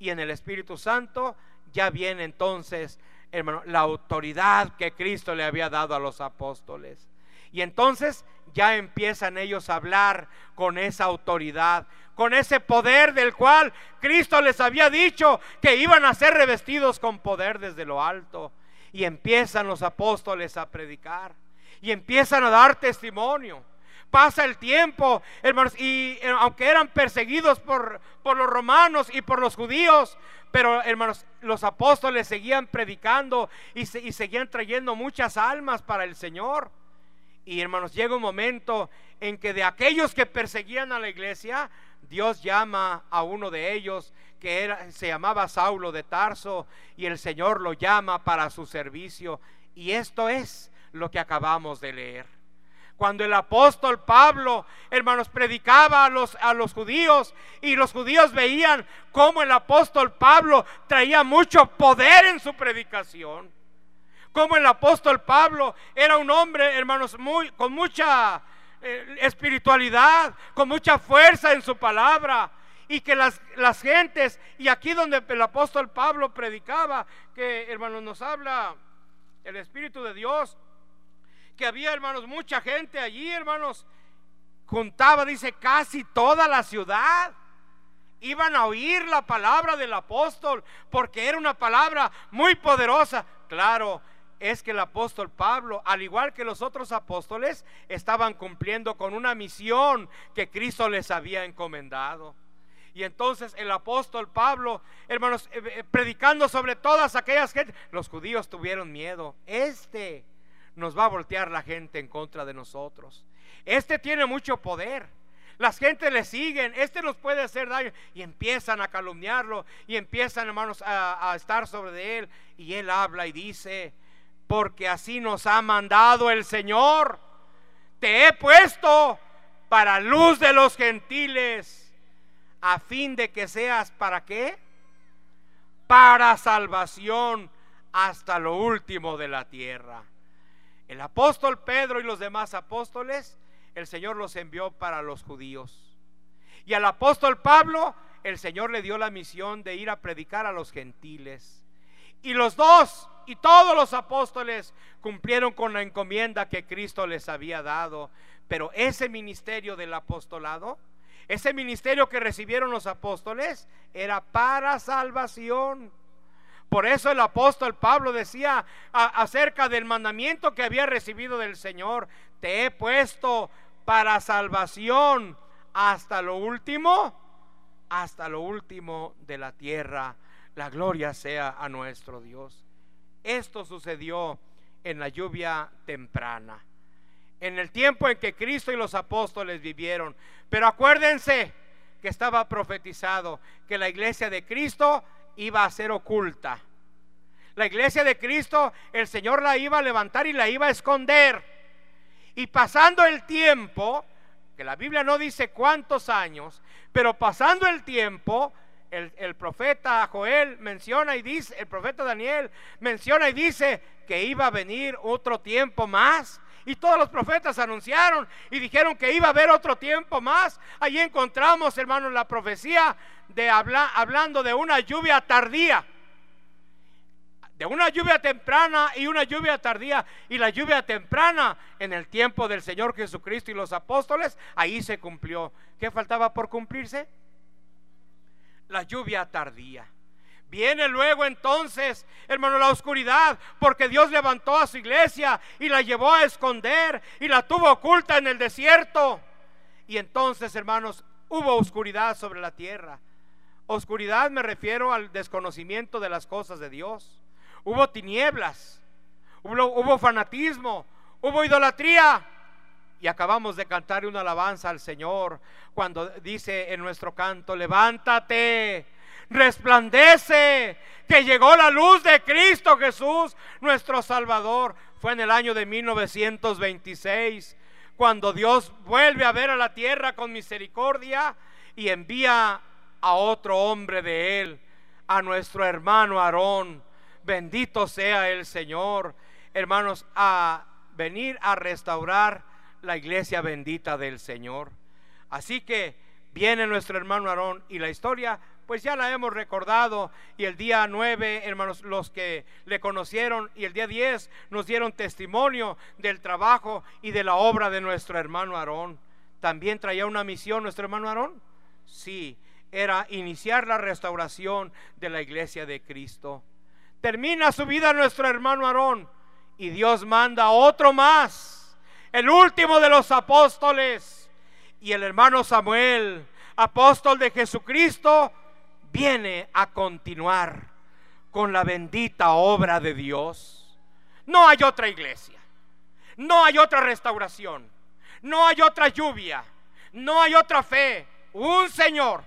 Y en el Espíritu Santo ya viene entonces, hermano, la autoridad que Cristo le había dado a los apóstoles. Y entonces ya empiezan ellos a hablar con esa autoridad, con ese poder del cual Cristo les había dicho que iban a ser revestidos con poder desde lo alto. Y empiezan los apóstoles a predicar y empiezan a dar testimonio. Pasa el tiempo, hermanos, y eh, aunque eran perseguidos por, por los romanos y por los judíos, pero hermanos, los apóstoles seguían predicando y, seguían trayendo muchas almas para el Señor. Y hermanos, llega un momento en que de aquellos que perseguían a la iglesia, Dios llama a uno de ellos que se llamaba Saulo de Tarso y el Señor lo llama para su servicio. Y esto es lo que acabamos de leer. Cuando el apóstol Pablo, hermanos, predicaba a los, a los judíos y los judíos veían cómo el apóstol Pablo traía mucho poder en su predicación como el apóstol Pablo era un hombre, hermanos, muy, con mucha eh, espiritualidad, con mucha fuerza en su palabra. Y que las, las gentes, y aquí donde el apóstol Pablo predicaba, que hermanos nos habla el Espíritu de Dios, que había hermanos, mucha gente allí, hermanos, juntaba, dice, casi toda la ciudad iban a oír la palabra del apóstol porque era una palabra muy poderosa. Claro, es que el apóstol Pablo, al igual que los otros apóstoles, estaban cumpliendo con una misión que Cristo les había encomendado. Y entonces el apóstol Pablo, hermanos, eh, eh, predicando sobre todas aquellas gentes, los judíos tuvieron miedo. Este nos va a voltear la gente en contra de nosotros. Este tiene mucho poder. Las gentes le siguen, este nos puede hacer daño. Y empiezan a calumniarlo y empiezan, hermanos, a, a estar sobre él. Y él habla y dice, porque así nos ha mandado el Señor. Te he puesto para luz de los gentiles, a fin de que seas para qué? Para salvación hasta lo último de la tierra. El apóstol Pedro y los demás apóstoles el Señor los envió para los judíos. Y al apóstol Pablo, el Señor le dio la misión de ir a predicar a los gentiles. Y los dos y todos los apóstoles cumplieron con la encomienda que Cristo les había dado. Pero ese ministerio del apostolado, ese ministerio que recibieron los apóstoles, era para salvación. Por eso el apóstol Pablo decía acerca del mandamiento que había recibido del Señor, te he puesto para salvación hasta lo último, hasta lo último de la tierra. La gloria sea a nuestro Dios. Esto sucedió en la lluvia temprana, en el tiempo en que Cristo y los apóstoles vivieron. Pero acuérdense que estaba profetizado que la iglesia de Cristo iba a ser oculta. La iglesia de Cristo, el Señor la iba a levantar y la iba a esconder. Y pasando el tiempo, que la Biblia no dice cuántos años, pero pasando el tiempo, el, profeta Joel menciona y dice, el profeta Daniel menciona y dice que iba a venir otro tiempo más. Y todos los profetas anunciaron y dijeron que iba a haber otro tiempo más. Allí encontramos, hermanos, la profecía de hablando de una lluvia tardía una lluvia temprana y una lluvia tardía. Y la lluvia temprana en el tiempo del Señor Jesucristo y los apóstoles, ahí se cumplió. ¿Qué faltaba por cumplirse? La lluvia tardía. Viene luego entonces, hermano, la oscuridad, porque Dios levantó a su iglesia y la llevó a esconder y la tuvo oculta en el desierto. Y entonces, hermanos, hubo oscuridad sobre la tierra. Oscuridad me refiero al desconocimiento de las cosas de Dios hubo tinieblas, hubo, fanatismo, hubo idolatría. Y acabamos de cantar una alabanza al Señor cuando dice en nuestro canto, levántate, resplandece, que llegó la luz de Cristo Jesús, nuestro Salvador. Fue en el año de 1926, cuando Dios vuelve a ver a la tierra con misericordia y envía a otro hombre de él, a nuestro hermano Aarón Bendito sea el Señor, hermanos, a venir a restaurar la iglesia bendita del Señor. Así que viene nuestro hermano Aarón y la historia pues ya la hemos recordado y el día 9, hermanos, los que le conocieron y el día 10 nos dieron testimonio del trabajo y de la obra de nuestro hermano Aarón. ¿También traía una misión nuestro hermano Aarón? Sí, era iniciar la restauración de la iglesia de Cristo. Termina su vida nuestro hermano Aarón y Dios manda otro más, el último de los apóstoles. Y el hermano Samuel, apóstol de Jesucristo, viene a continuar con la bendita obra de Dios. No hay otra iglesia, no hay otra restauración, no hay otra lluvia, no hay otra fe. Un Señor,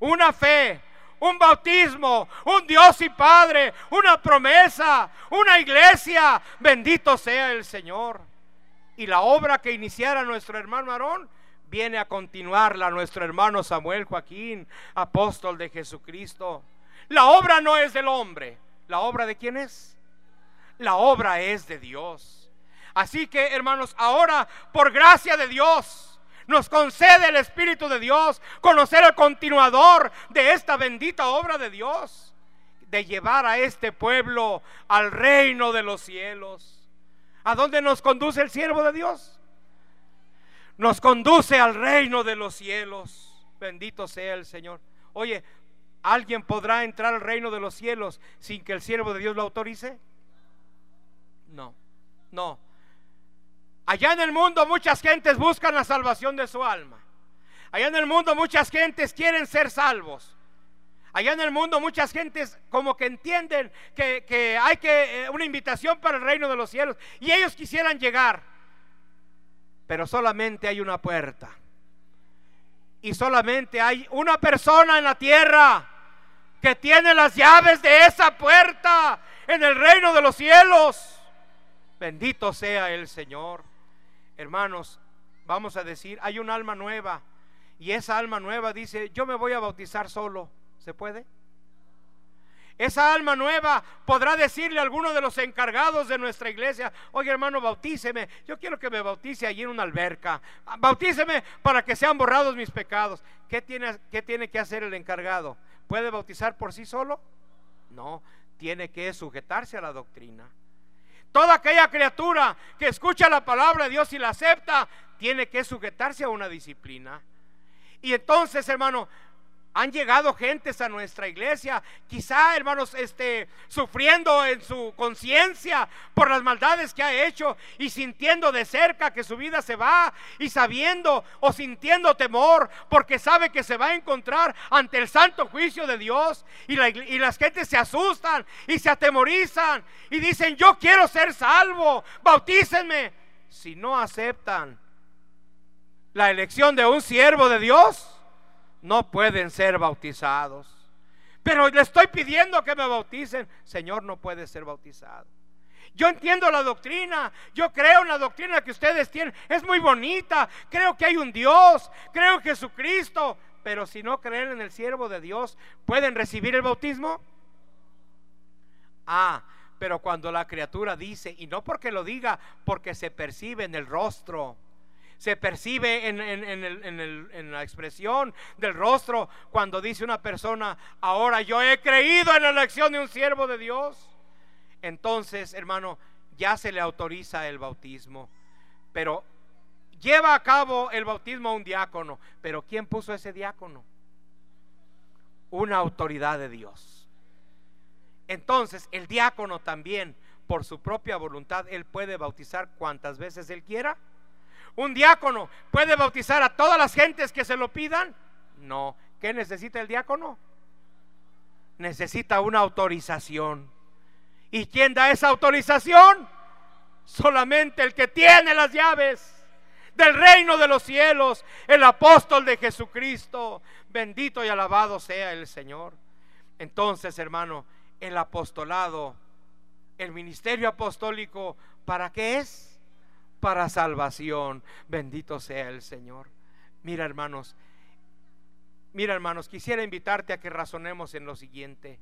una fe un bautismo, un Dios y Padre, una promesa, una iglesia. Bendito sea el Señor. Y la obra que iniciara nuestro hermano Aarón viene a continuarla nuestro hermano Samuel Joaquín, apóstol de Jesucristo. La obra no es del hombre. ¿La obra de quién es? La obra es de Dios. Así que, hermanos, ahora, por gracia de Dios, nos concede el Espíritu de Dios conocer el continuador de esta bendita obra de Dios, de llevar a este pueblo al reino de los cielos. ¿A dónde nos conduce el siervo de Dios? Nos conduce al reino de los cielos. Bendito sea el Señor. Oye, ¿alguien podrá entrar al reino de los cielos sin que el siervo de Dios lo autorice? No, no. Allá en el mundo muchas gentes buscan la salvación de su alma. Allá en el mundo muchas gentes quieren ser salvos. Allá en el mundo muchas gentes como que entienden que, hay que eh, una invitación para el reino de los cielos y ellos quisieran llegar. Pero solamente hay una puerta. Y solamente hay una persona en la tierra que tiene las llaves de esa puerta en el reino de los cielos. Bendito sea el Señor. Hermanos, vamos a decir, hay un alma nueva. Y esa alma nueva dice, yo me voy a bautizar solo. ¿Se puede? Esa alma nueva podrá decirle a alguno de los encargados de nuestra iglesia, oye hermano, bautíceme, yo quiero que me bautice allí en una alberca, bautíceme para que sean borrados mis pecados. ¿Qué tiene, qué tiene que hacer el encargado? ¿Puede bautizar por sí solo? No, tiene que sujetarse a la doctrina. Toda aquella criatura que escucha la palabra de Dios y la acepta, tiene que sujetarse a una disciplina. Y entonces, hermano, han llegado gentes a nuestra iglesia, quizá hermanos, este, sufriendo en su conciencia por las maldades que ha hecho y sintiendo de cerca que su vida se va y sabiendo o sintiendo temor porque sabe que se va a encontrar ante el santo juicio de Dios y, y las gentes se asustan y se atemorizan y dicen, yo quiero ser salvo, bautícenme. Si no aceptan la elección de un siervo de Dios, no pueden ser bautizados. Pero le estoy pidiendo que me bauticen. Señor, no puede ser bautizado. Yo entiendo la doctrina, yo creo en la doctrina que ustedes tienen, es muy bonita, creo que hay un Dios, creo en Jesucristo, pero si no creen en el siervo de Dios, ¿pueden recibir el bautismo? Ah, pero cuando la criatura dice, y no porque lo diga, porque se percibe en el rostro, se percibe en, la expresión del rostro cuando dice una persona, ahora yo he creído en la elección de un siervo de Dios. Entonces, hermano, ya se le autoriza el bautismo. Pero lleva a cabo el bautismo a un diácono. Pero ¿quién puso ese diácono? Una autoridad de Dios. Entonces, el diácono también, por su propia voluntad, él puede bautizar cuantas veces él quiera ¿Un diácono puede bautizar a todas las gentes que se lo pidan? No. ¿Qué necesita el diácono? Necesita una autorización. ¿Y quién da esa autorización? Solamente el que tiene las llaves del reino de los cielos, el apóstol de Jesucristo. Bendito y alabado sea el Señor. Entonces, hermano, el apostolado, el ministerio apostólico, ¿para qué es? Para salvación. Bendito sea el Señor. Mira, hermanos, mira, hermanos, quisiera invitarte a que razonemos en lo siguiente.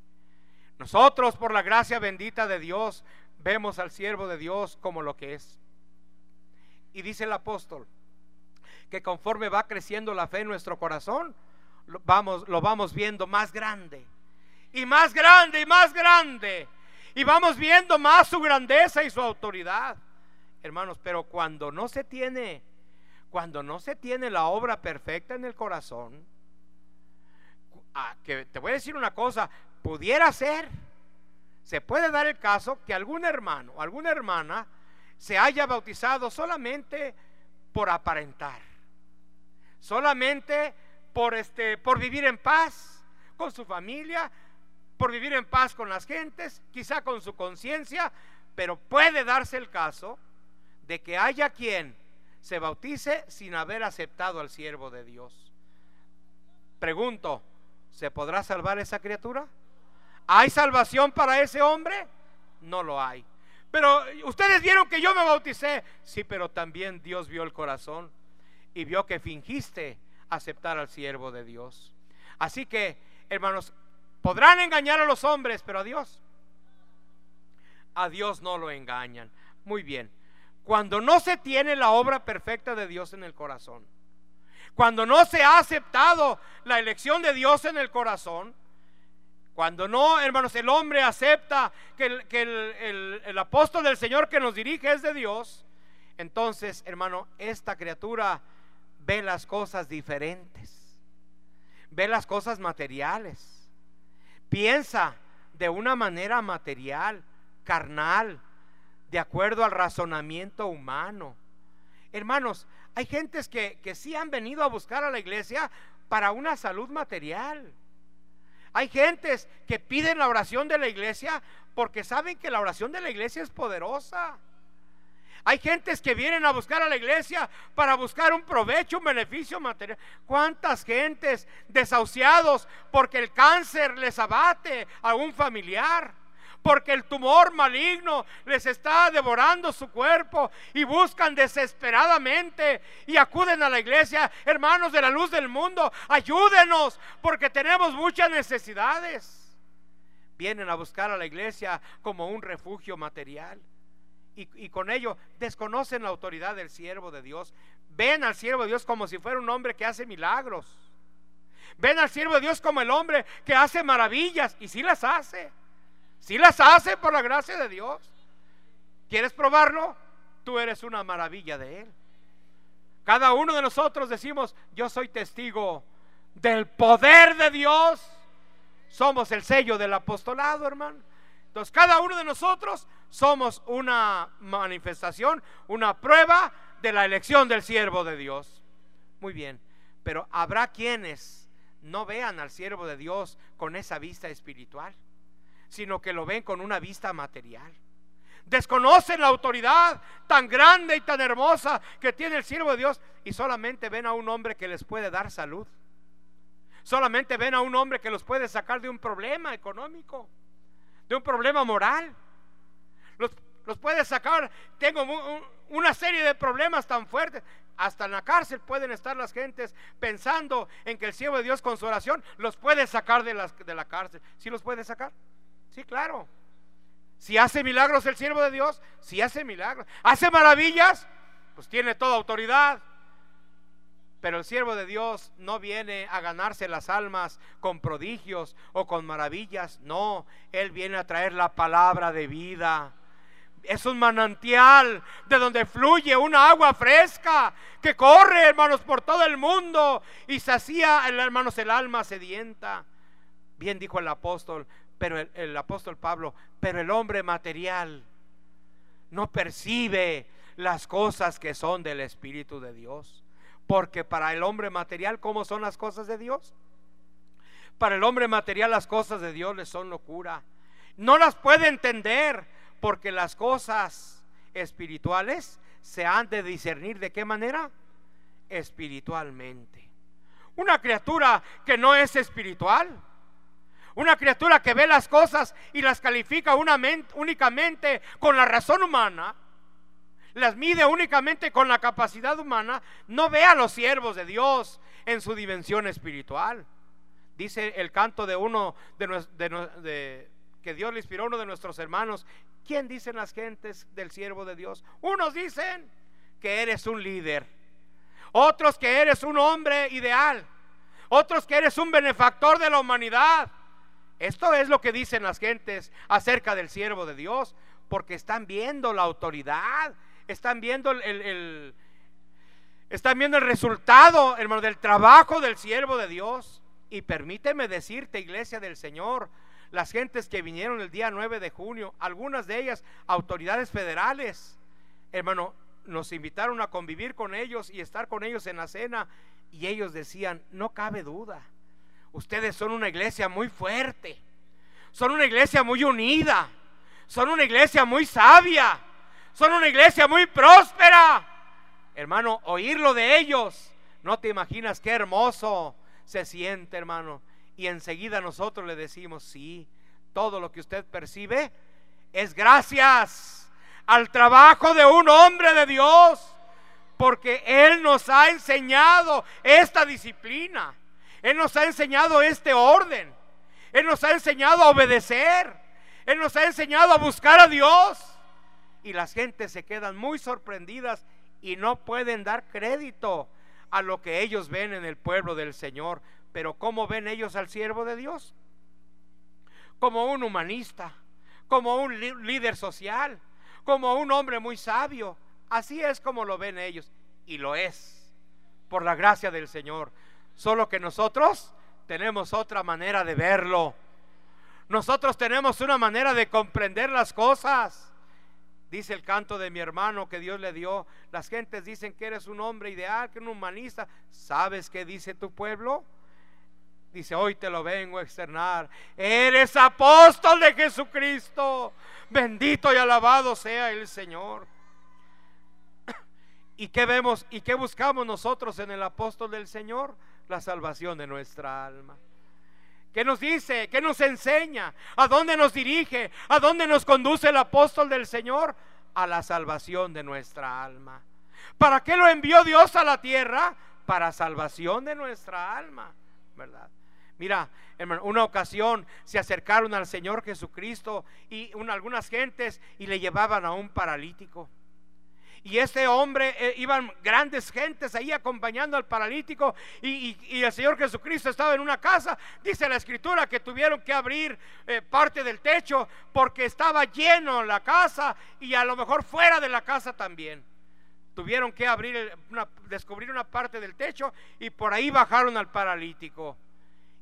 Nosotros, por la gracia bendita de Dios, vemos al siervo de Dios como lo que es. Y dice el apóstol que conforme va creciendo la fe en nuestro corazón, lo vamos, lo vamos viendo más grande y más grande y más grande. Y vamos viendo más su grandeza y su autoridad hermanos, pero cuando no se tiene, cuando no se tiene la obra perfecta en el corazón, ah, que te voy a decir una cosa, pudiera ser, se puede dar el caso que algún hermano o alguna hermana se haya bautizado solamente por aparentar, solamente por este, por vivir en paz con su familia, por vivir en paz con las gentes, quizá con su conciencia, pero puede darse el caso de que haya quien se bautice sin haber aceptado al siervo de Dios. Pregunto, ¿se podrá salvar esa criatura? ¿Hay salvación para ese hombre? No lo hay. Pero ustedes vieron que yo me bauticé. Sí, pero también Dios vio el corazón y vio que fingiste aceptar al siervo de Dios. Así que, hermanos, podrán engañar a los hombres, pero a Dios, a Dios no lo engañan. Muy bien cuando no se tiene la obra perfecta de Dios en el corazón, cuando no se ha aceptado la elección de Dios en el corazón, cuando no, hermanos, el hombre acepta que, el, el apóstol del Señor que nos dirige es de Dios, entonces, hermano, esta criatura ve las cosas diferentes, ve las cosas materiales, piensa de una manera material, carnal, de acuerdo al razonamiento humano. Hermanos, hay gentes que, que sí han venido a buscar a la iglesia para una salud material. Hay gentes que piden la oración de la iglesia porque saben que la oración de la iglesia es poderosa. Hay gentes que vienen a buscar a la iglesia para buscar un provecho, un beneficio material. ¿Cuántas gentes desahuciados porque el cáncer les abate a un familiar? Porque el tumor maligno les está devorando su cuerpo y buscan desesperadamente y acuden a la iglesia, hermanos de la luz del mundo, ayúdenos porque tenemos muchas necesidades. Vienen a buscar a la iglesia como un refugio material. Y, con ello desconocen la autoridad del siervo de Dios. Ven al siervo de Dios como si fuera un hombre que hace milagros. Ven al siervo de Dios como el hombre que hace maravillas y si las hace. Si las hace por la gracia de Dios. ¿Quieres probarlo? Tú eres una maravilla de Él. Cada uno de nosotros decimos, yo soy testigo del poder de Dios. Somos el sello del apostolado, hermano. Entonces, cada uno de nosotros somos una manifestación, una prueba de la elección del siervo de Dios. Muy bien, pero habrá quienes no vean al siervo de Dios con esa vista espiritual sino que lo ven con una vista material. Desconocen la autoridad tan grande y tan hermosa que tiene el siervo de Dios y solamente ven a un hombre que les puede dar salud. Solamente ven a un hombre que los puede sacar de un problema económico, de un problema moral. Los, los puede sacar, tengo una serie de problemas tan fuertes. Hasta en la cárcel pueden estar las gentes pensando en que el siervo de Dios con su oración los puede sacar de, las, de la cárcel. ¿Sí los puede sacar? Sí, claro. Si hace milagros el siervo de Dios, si hace milagros. Hace maravillas, pues tiene toda autoridad. Pero el siervo de Dios no viene a ganarse las almas con prodigios o con maravillas. No, Él viene a traer la palabra de vida. Es un manantial de donde fluye una agua fresca que corre, hermanos, por todo el mundo y sacía, hermanos, el alma sedienta. Bien dijo el apóstol, pero el, apóstol Pablo, pero el hombre material no percibe las cosas que son del Espíritu de Dios. Porque para el hombre material, ¿cómo son las cosas de Dios? Para el hombre material las cosas de Dios le son locura. No las puede entender porque las cosas espirituales se han de discernir de qué manera? Espiritualmente. Una criatura que no es espiritual una criatura que ve las cosas y las califica únicamente con la razón humana, las mide únicamente con la capacidad humana, no ve a los siervos de Dios en su dimensión espiritual. Dice el canto de uno de, que Dios le inspiró a uno de nuestros hermanos. ¿Quién dicen las gentes del siervo de Dios? Unos dicen que eres un líder, otros que eres un hombre ideal, otros que eres un benefactor de la humanidad, esto es lo que dicen las gentes acerca del siervo de Dios, porque están viendo la autoridad, están viendo el, están viendo el resultado, hermano, del trabajo del siervo de Dios. Y permíteme decirte, iglesia del Señor, las gentes que vinieron el día 9 de junio, algunas de ellas autoridades federales, hermano, nos invitaron a convivir con ellos y estar con ellos en la cena. Y ellos decían, no cabe duda Ustedes son una iglesia muy fuerte. Son una iglesia muy unida. Son una iglesia muy sabia. Son una iglesia muy próspera. Hermano, oírlo de ellos. No te imaginas qué hermoso se siente, hermano. Y enseguida nosotros le decimos, sí, todo lo que usted percibe es gracias al trabajo de un hombre de Dios. Porque Él nos ha enseñado esta disciplina. Él nos ha enseñado este orden. Él nos ha enseñado a obedecer. Él nos ha enseñado a buscar a Dios. Y las gentes se quedan muy sorprendidas y no pueden dar crédito a lo que ellos ven en el pueblo del Señor. Pero ¿cómo ven ellos al siervo de Dios? Como un humanista, como un líder social, como un hombre muy sabio. Así es como lo ven ellos. Y lo es, por la gracia del Señor. Solo que nosotros tenemos otra manera de verlo. Nosotros tenemos una manera de comprender las cosas. Dice el canto de mi hermano que Dios le dio. Las gentes dicen que eres un hombre ideal, que un humanista. ¿Sabes qué dice tu pueblo? Dice, hoy te lo vengo a externar. Eres apóstol de Jesucristo. Bendito y alabado sea el Señor. ¿Y qué vemos y qué buscamos nosotros en el apóstol del Señor? La salvación de nuestra alma. ¿Qué nos dice? ¿Qué nos enseña? ¿A dónde nos dirige? ¿A dónde nos conduce el apóstol del Señor? A la salvación de nuestra alma. ¿Para qué lo envió Dios a la tierra? Para salvación de nuestra alma, ¿verdad? Mira, hermano, una ocasión se acercaron al Señor Jesucristo y algunas gentes y le llevaban a un paralítico. Y este hombre, eh, iban grandes gentes ahí acompañando al paralítico y, el Señor Jesucristo estaba en una casa. Dice la escritura que tuvieron que abrir eh, parte del techo porque estaba lleno la casa y a lo mejor fuera de la casa también. Tuvieron que abrir, descubrir una parte del techo y por ahí bajaron al paralítico.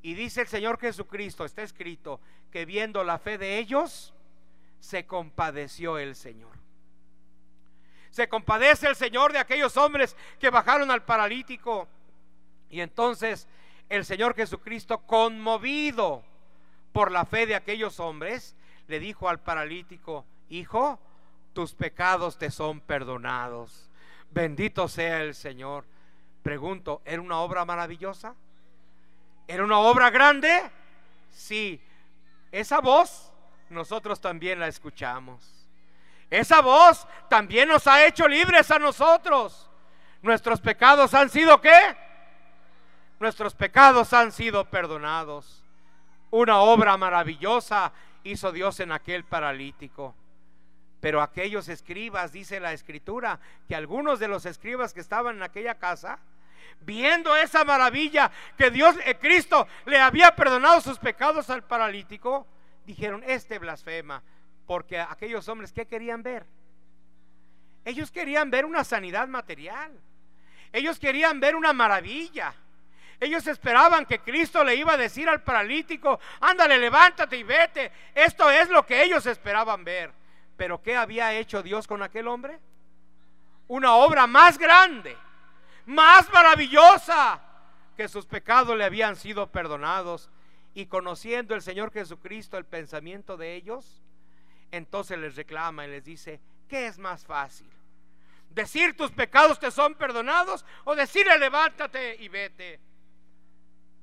Y dice el Señor Jesucristo, está escrito, que viendo la fe de ellos, se compadeció el Señor. Se compadece el Señor de aquellos hombres que bajaron al paralítico. Y entonces el Señor Jesucristo, conmovido por la fe de aquellos hombres, le dijo al paralítico, hijo, tus pecados te son perdonados. Bendito sea el Señor. Pregunto, ¿era una obra maravillosa? ¿Era una obra grande? Sí. Esa voz nosotros también la escuchamos. Esa voz también nos ha hecho libres a nosotros. Nuestros pecados han sido qué? Nuestros pecados han sido perdonados. Una obra maravillosa hizo Dios en aquel paralítico. Pero aquellos escribas, dice la escritura, que algunos de los escribas que estaban en aquella casa, viendo esa maravilla que Dios, eh, Cristo, le había perdonado sus pecados al paralítico, dijeron, este blasfema, porque aquellos hombres, ¿qué querían ver? Ellos querían ver una sanidad material. Ellos querían ver una maravilla. Ellos esperaban que Cristo le iba a decir al paralítico, ándale, levántate y vete. Esto es lo que ellos esperaban ver. Pero ¿qué había hecho Dios con aquel hombre? Una obra más grande, más maravillosa, que sus pecados le habían sido perdonados. Y conociendo el Señor Jesucristo el pensamiento de ellos, entonces les reclama y les dice, ¿qué es más fácil? ¿Decir tus pecados te son perdonados o decirle levántate y vete?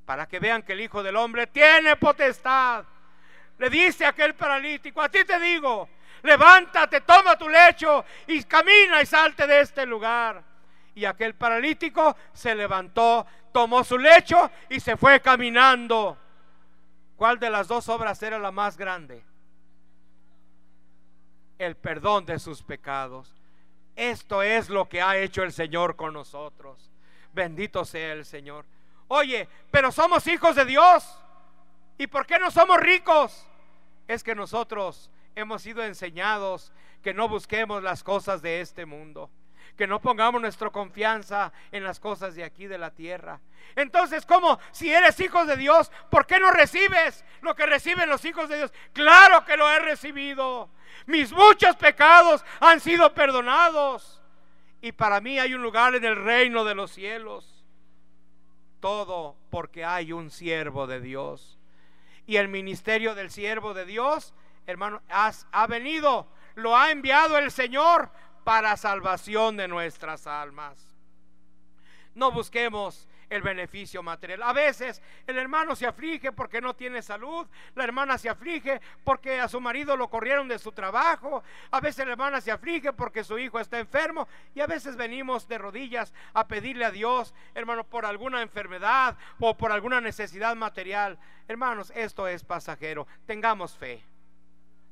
Para que vean que el Hijo del Hombre tiene potestad. Le dice aquel paralítico, a ti te digo, levántate, toma tu lecho y camina y salte de este lugar. Y aquel paralítico se levantó, tomó su lecho y se fue caminando. ¿Cuál de las dos obras era la más grande? El perdón de sus pecados. Esto es lo que ha hecho el Señor con nosotros. Bendito sea el Señor. Oye, pero somos hijos de Dios. ¿Y por qué no somos ricos? Es que nosotros hemos sido enseñados que no busquemos las cosas de este mundo que no pongamos nuestra confianza en las cosas de aquí de la tierra. Entonces, ¿cómo? Si eres hijo de Dios, ¿por qué no recibes lo que reciben los hijos de Dios? Claro que lo he recibido. Mis muchos pecados han sido perdonados. Y para mí hay un lugar en el reino de los cielos. Todo porque hay un siervo de Dios. Y el ministerio del siervo de Dios, hermano, ha venido, lo ha enviado el Señor para salvación de nuestras almas. No busquemos el beneficio material. A veces el hermano se aflige porque no tiene salud, la hermana se aflige porque a su marido lo corrieron de su trabajo, a veces la hermana se aflige porque su hijo está enfermo y a veces venimos de rodillas a pedirle a Dios, hermano, por alguna enfermedad o por alguna necesidad material. Hermanos, esto es pasajero. Tengamos fe.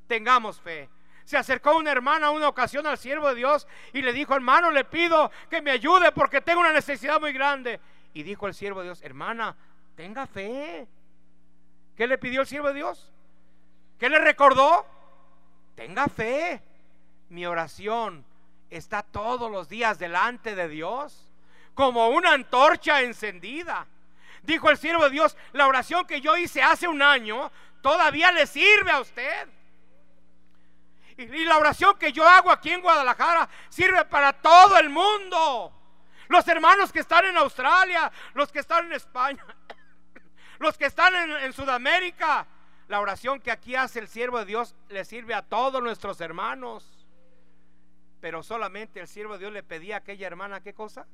Tengamos fe. Se acercó una hermana una ocasión al siervo de Dios y le dijo, hermano, le pido que me ayude porque tengo una necesidad muy grande. Y dijo el siervo de Dios, hermana, tenga fe. ¿Qué le pidió el siervo de Dios? ¿Qué le recordó? Tenga fe. Mi oración está todos los días delante de Dios como una antorcha encendida. Dijo el siervo de Dios, la oración que yo hice hace un año todavía le sirve a usted. Y, la oración que yo hago aquí en Guadalajara sirve para todo el mundo. Los hermanos que están en Australia, los que están en España, los que están en, Sudamérica. La oración que aquí hace el siervo de Dios le sirve a todos nuestros hermanos. Pero solamente el siervo de Dios le pedía a aquella hermana, ¿qué cosa?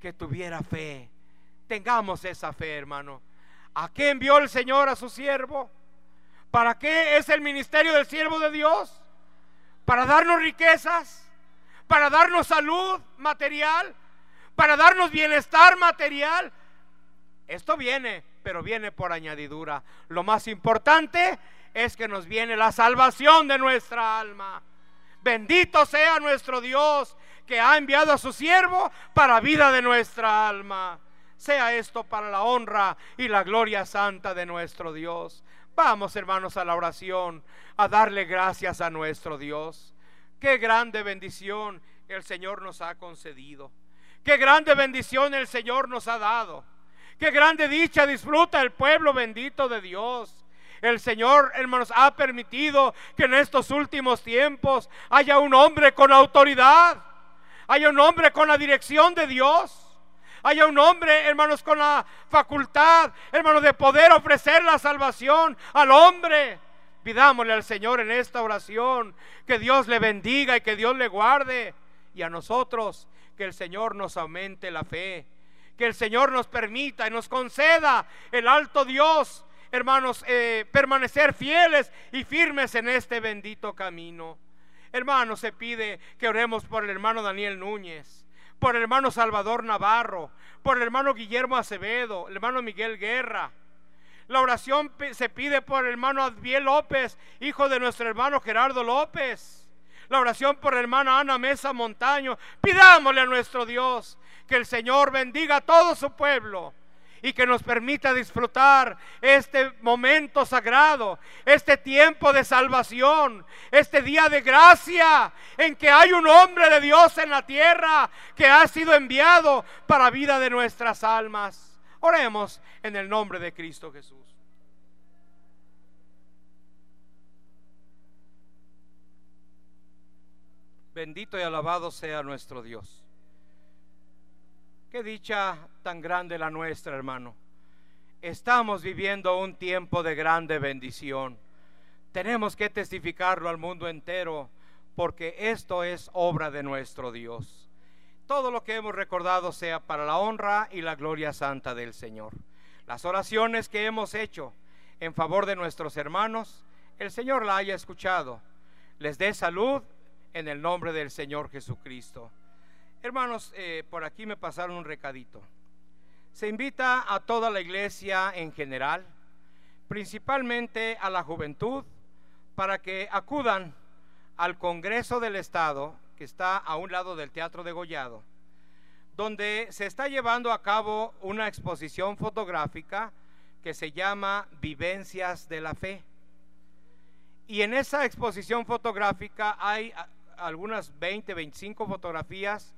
Que tuviera fe. Tengamos esa fe, hermano. ¿A qué envió el Señor a su siervo? ¿Para qué es el ministerio del siervo de Dios? ¿Para darnos riquezas? ¿Para darnos salud material? ¿Para darnos bienestar material? Esto viene, pero viene por añadidura. Lo más importante es que nos viene la salvación de nuestra alma. Bendito sea nuestro Dios que ha enviado a su siervo para vida de nuestra alma. Sea esto para la honra y la gloria santa de nuestro Dios. Vamos, hermanos, a la oración, a darle gracias a nuestro Dios. Qué grande bendición el Señor nos ha concedido. Qué grande bendición el Señor nos ha dado. Qué grande dicha disfruta el pueblo bendito de Dios. El Señor, hermanos, ha permitido que en estos últimos tiempos haya un hombre con autoridad, haya un hombre con la dirección de Dios haya un hombre, hermanos, con la facultad, hermanos, de poder ofrecer la salvación al hombre. Pidámosle al Señor en esta oración que Dios le bendiga y que Dios le guarde. Y a nosotros que el Señor nos aumente la fe. Que el Señor nos permita y nos conceda el alto Dios, hermanos, eh, permanecer fieles y firmes en este bendito camino. Hermanos, se pide que oremos por el hermano Daniel Núñez por el hermano Salvador Navarro, por el hermano Guillermo Acevedo, el hermano Miguel Guerra. La oración se pide por el hermano Adviel López, hijo de nuestro hermano Gerardo López. La oración por la hermana Ana Mesa Montaño. Pidámosle a nuestro Dios que el Señor bendiga a todo su pueblo y que nos permita disfrutar este momento sagrado, este tiempo de salvación, este día de gracia en que hay un hombre de Dios en la tierra que ha sido enviado para vida de nuestras almas. Oremos en el nombre de Cristo Jesús. Bendito y alabado sea nuestro Dios. Qué dicha tan grande la nuestra, hermano. Estamos viviendo un tiempo de grande bendición. Tenemos que testificarlo al mundo entero porque esto es obra de nuestro Dios. Todo lo que hemos recordado sea para la honra y la gloria santa del Señor. Las oraciones que hemos hecho en favor de nuestros hermanos, el Señor la haya escuchado. Les dé salud en el nombre del Señor Jesucristo. Hermanos, eh, por aquí me pasaron un recadito. Se invita a toda la iglesia en general, principalmente a la juventud, para que acudan al Congreso del Estado, que está a un lado del Teatro de Gollado, donde se está llevando a cabo una exposición fotográfica que se llama Vivencias de la Fe. Y en esa exposición fotográfica hay algunas 20, 25 fotografías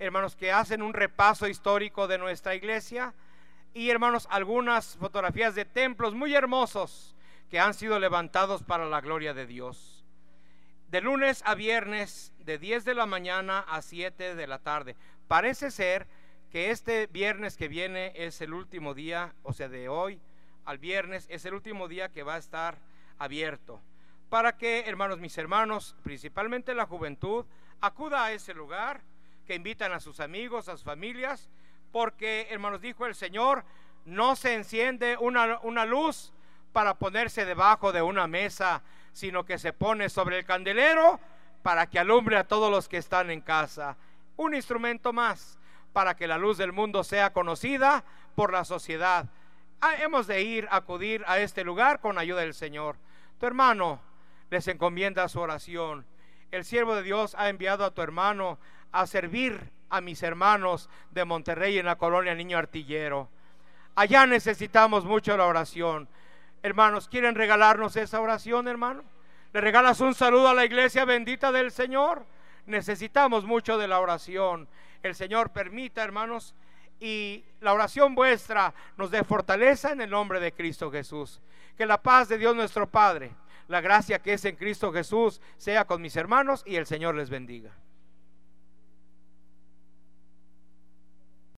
hermanos, que hacen un repaso histórico de nuestra iglesia y, hermanos, algunas fotografías de templos muy hermosos que han sido levantados para la gloria de Dios. De lunes a viernes, de 10 de la mañana a 7 de la tarde. Parece ser que este viernes que viene es el último día, o sea, de hoy al viernes es el último día que va a estar abierto. Para que, hermanos, mis hermanos, principalmente la juventud, acuda a ese lugar que invitan a sus amigos, a sus familias, porque, hermanos, dijo el Señor, no se enciende una, una luz para ponerse debajo de una mesa, sino que se pone sobre el candelero para que alumbre a todos los que están en casa. Un instrumento más para que la luz del mundo sea conocida por la sociedad. Ah, hemos de ir, acudir a este lugar con ayuda del Señor. Tu hermano les encomienda su oración. El siervo de Dios ha enviado a tu hermano a servir a mis hermanos de Monterrey en la colonia Niño Artillero. Allá necesitamos mucho la oración. Hermanos, ¿quieren regalarnos esa oración, hermano? ¿Le regalas un saludo a la iglesia bendita del Señor? Necesitamos mucho de la oración. El Señor permita, hermanos, y la oración vuestra nos dé fortaleza en el nombre de Cristo Jesús. Que la paz de Dios nuestro Padre La gracia que es en Cristo Jesús sea con mis hermanos y el Señor les bendiga.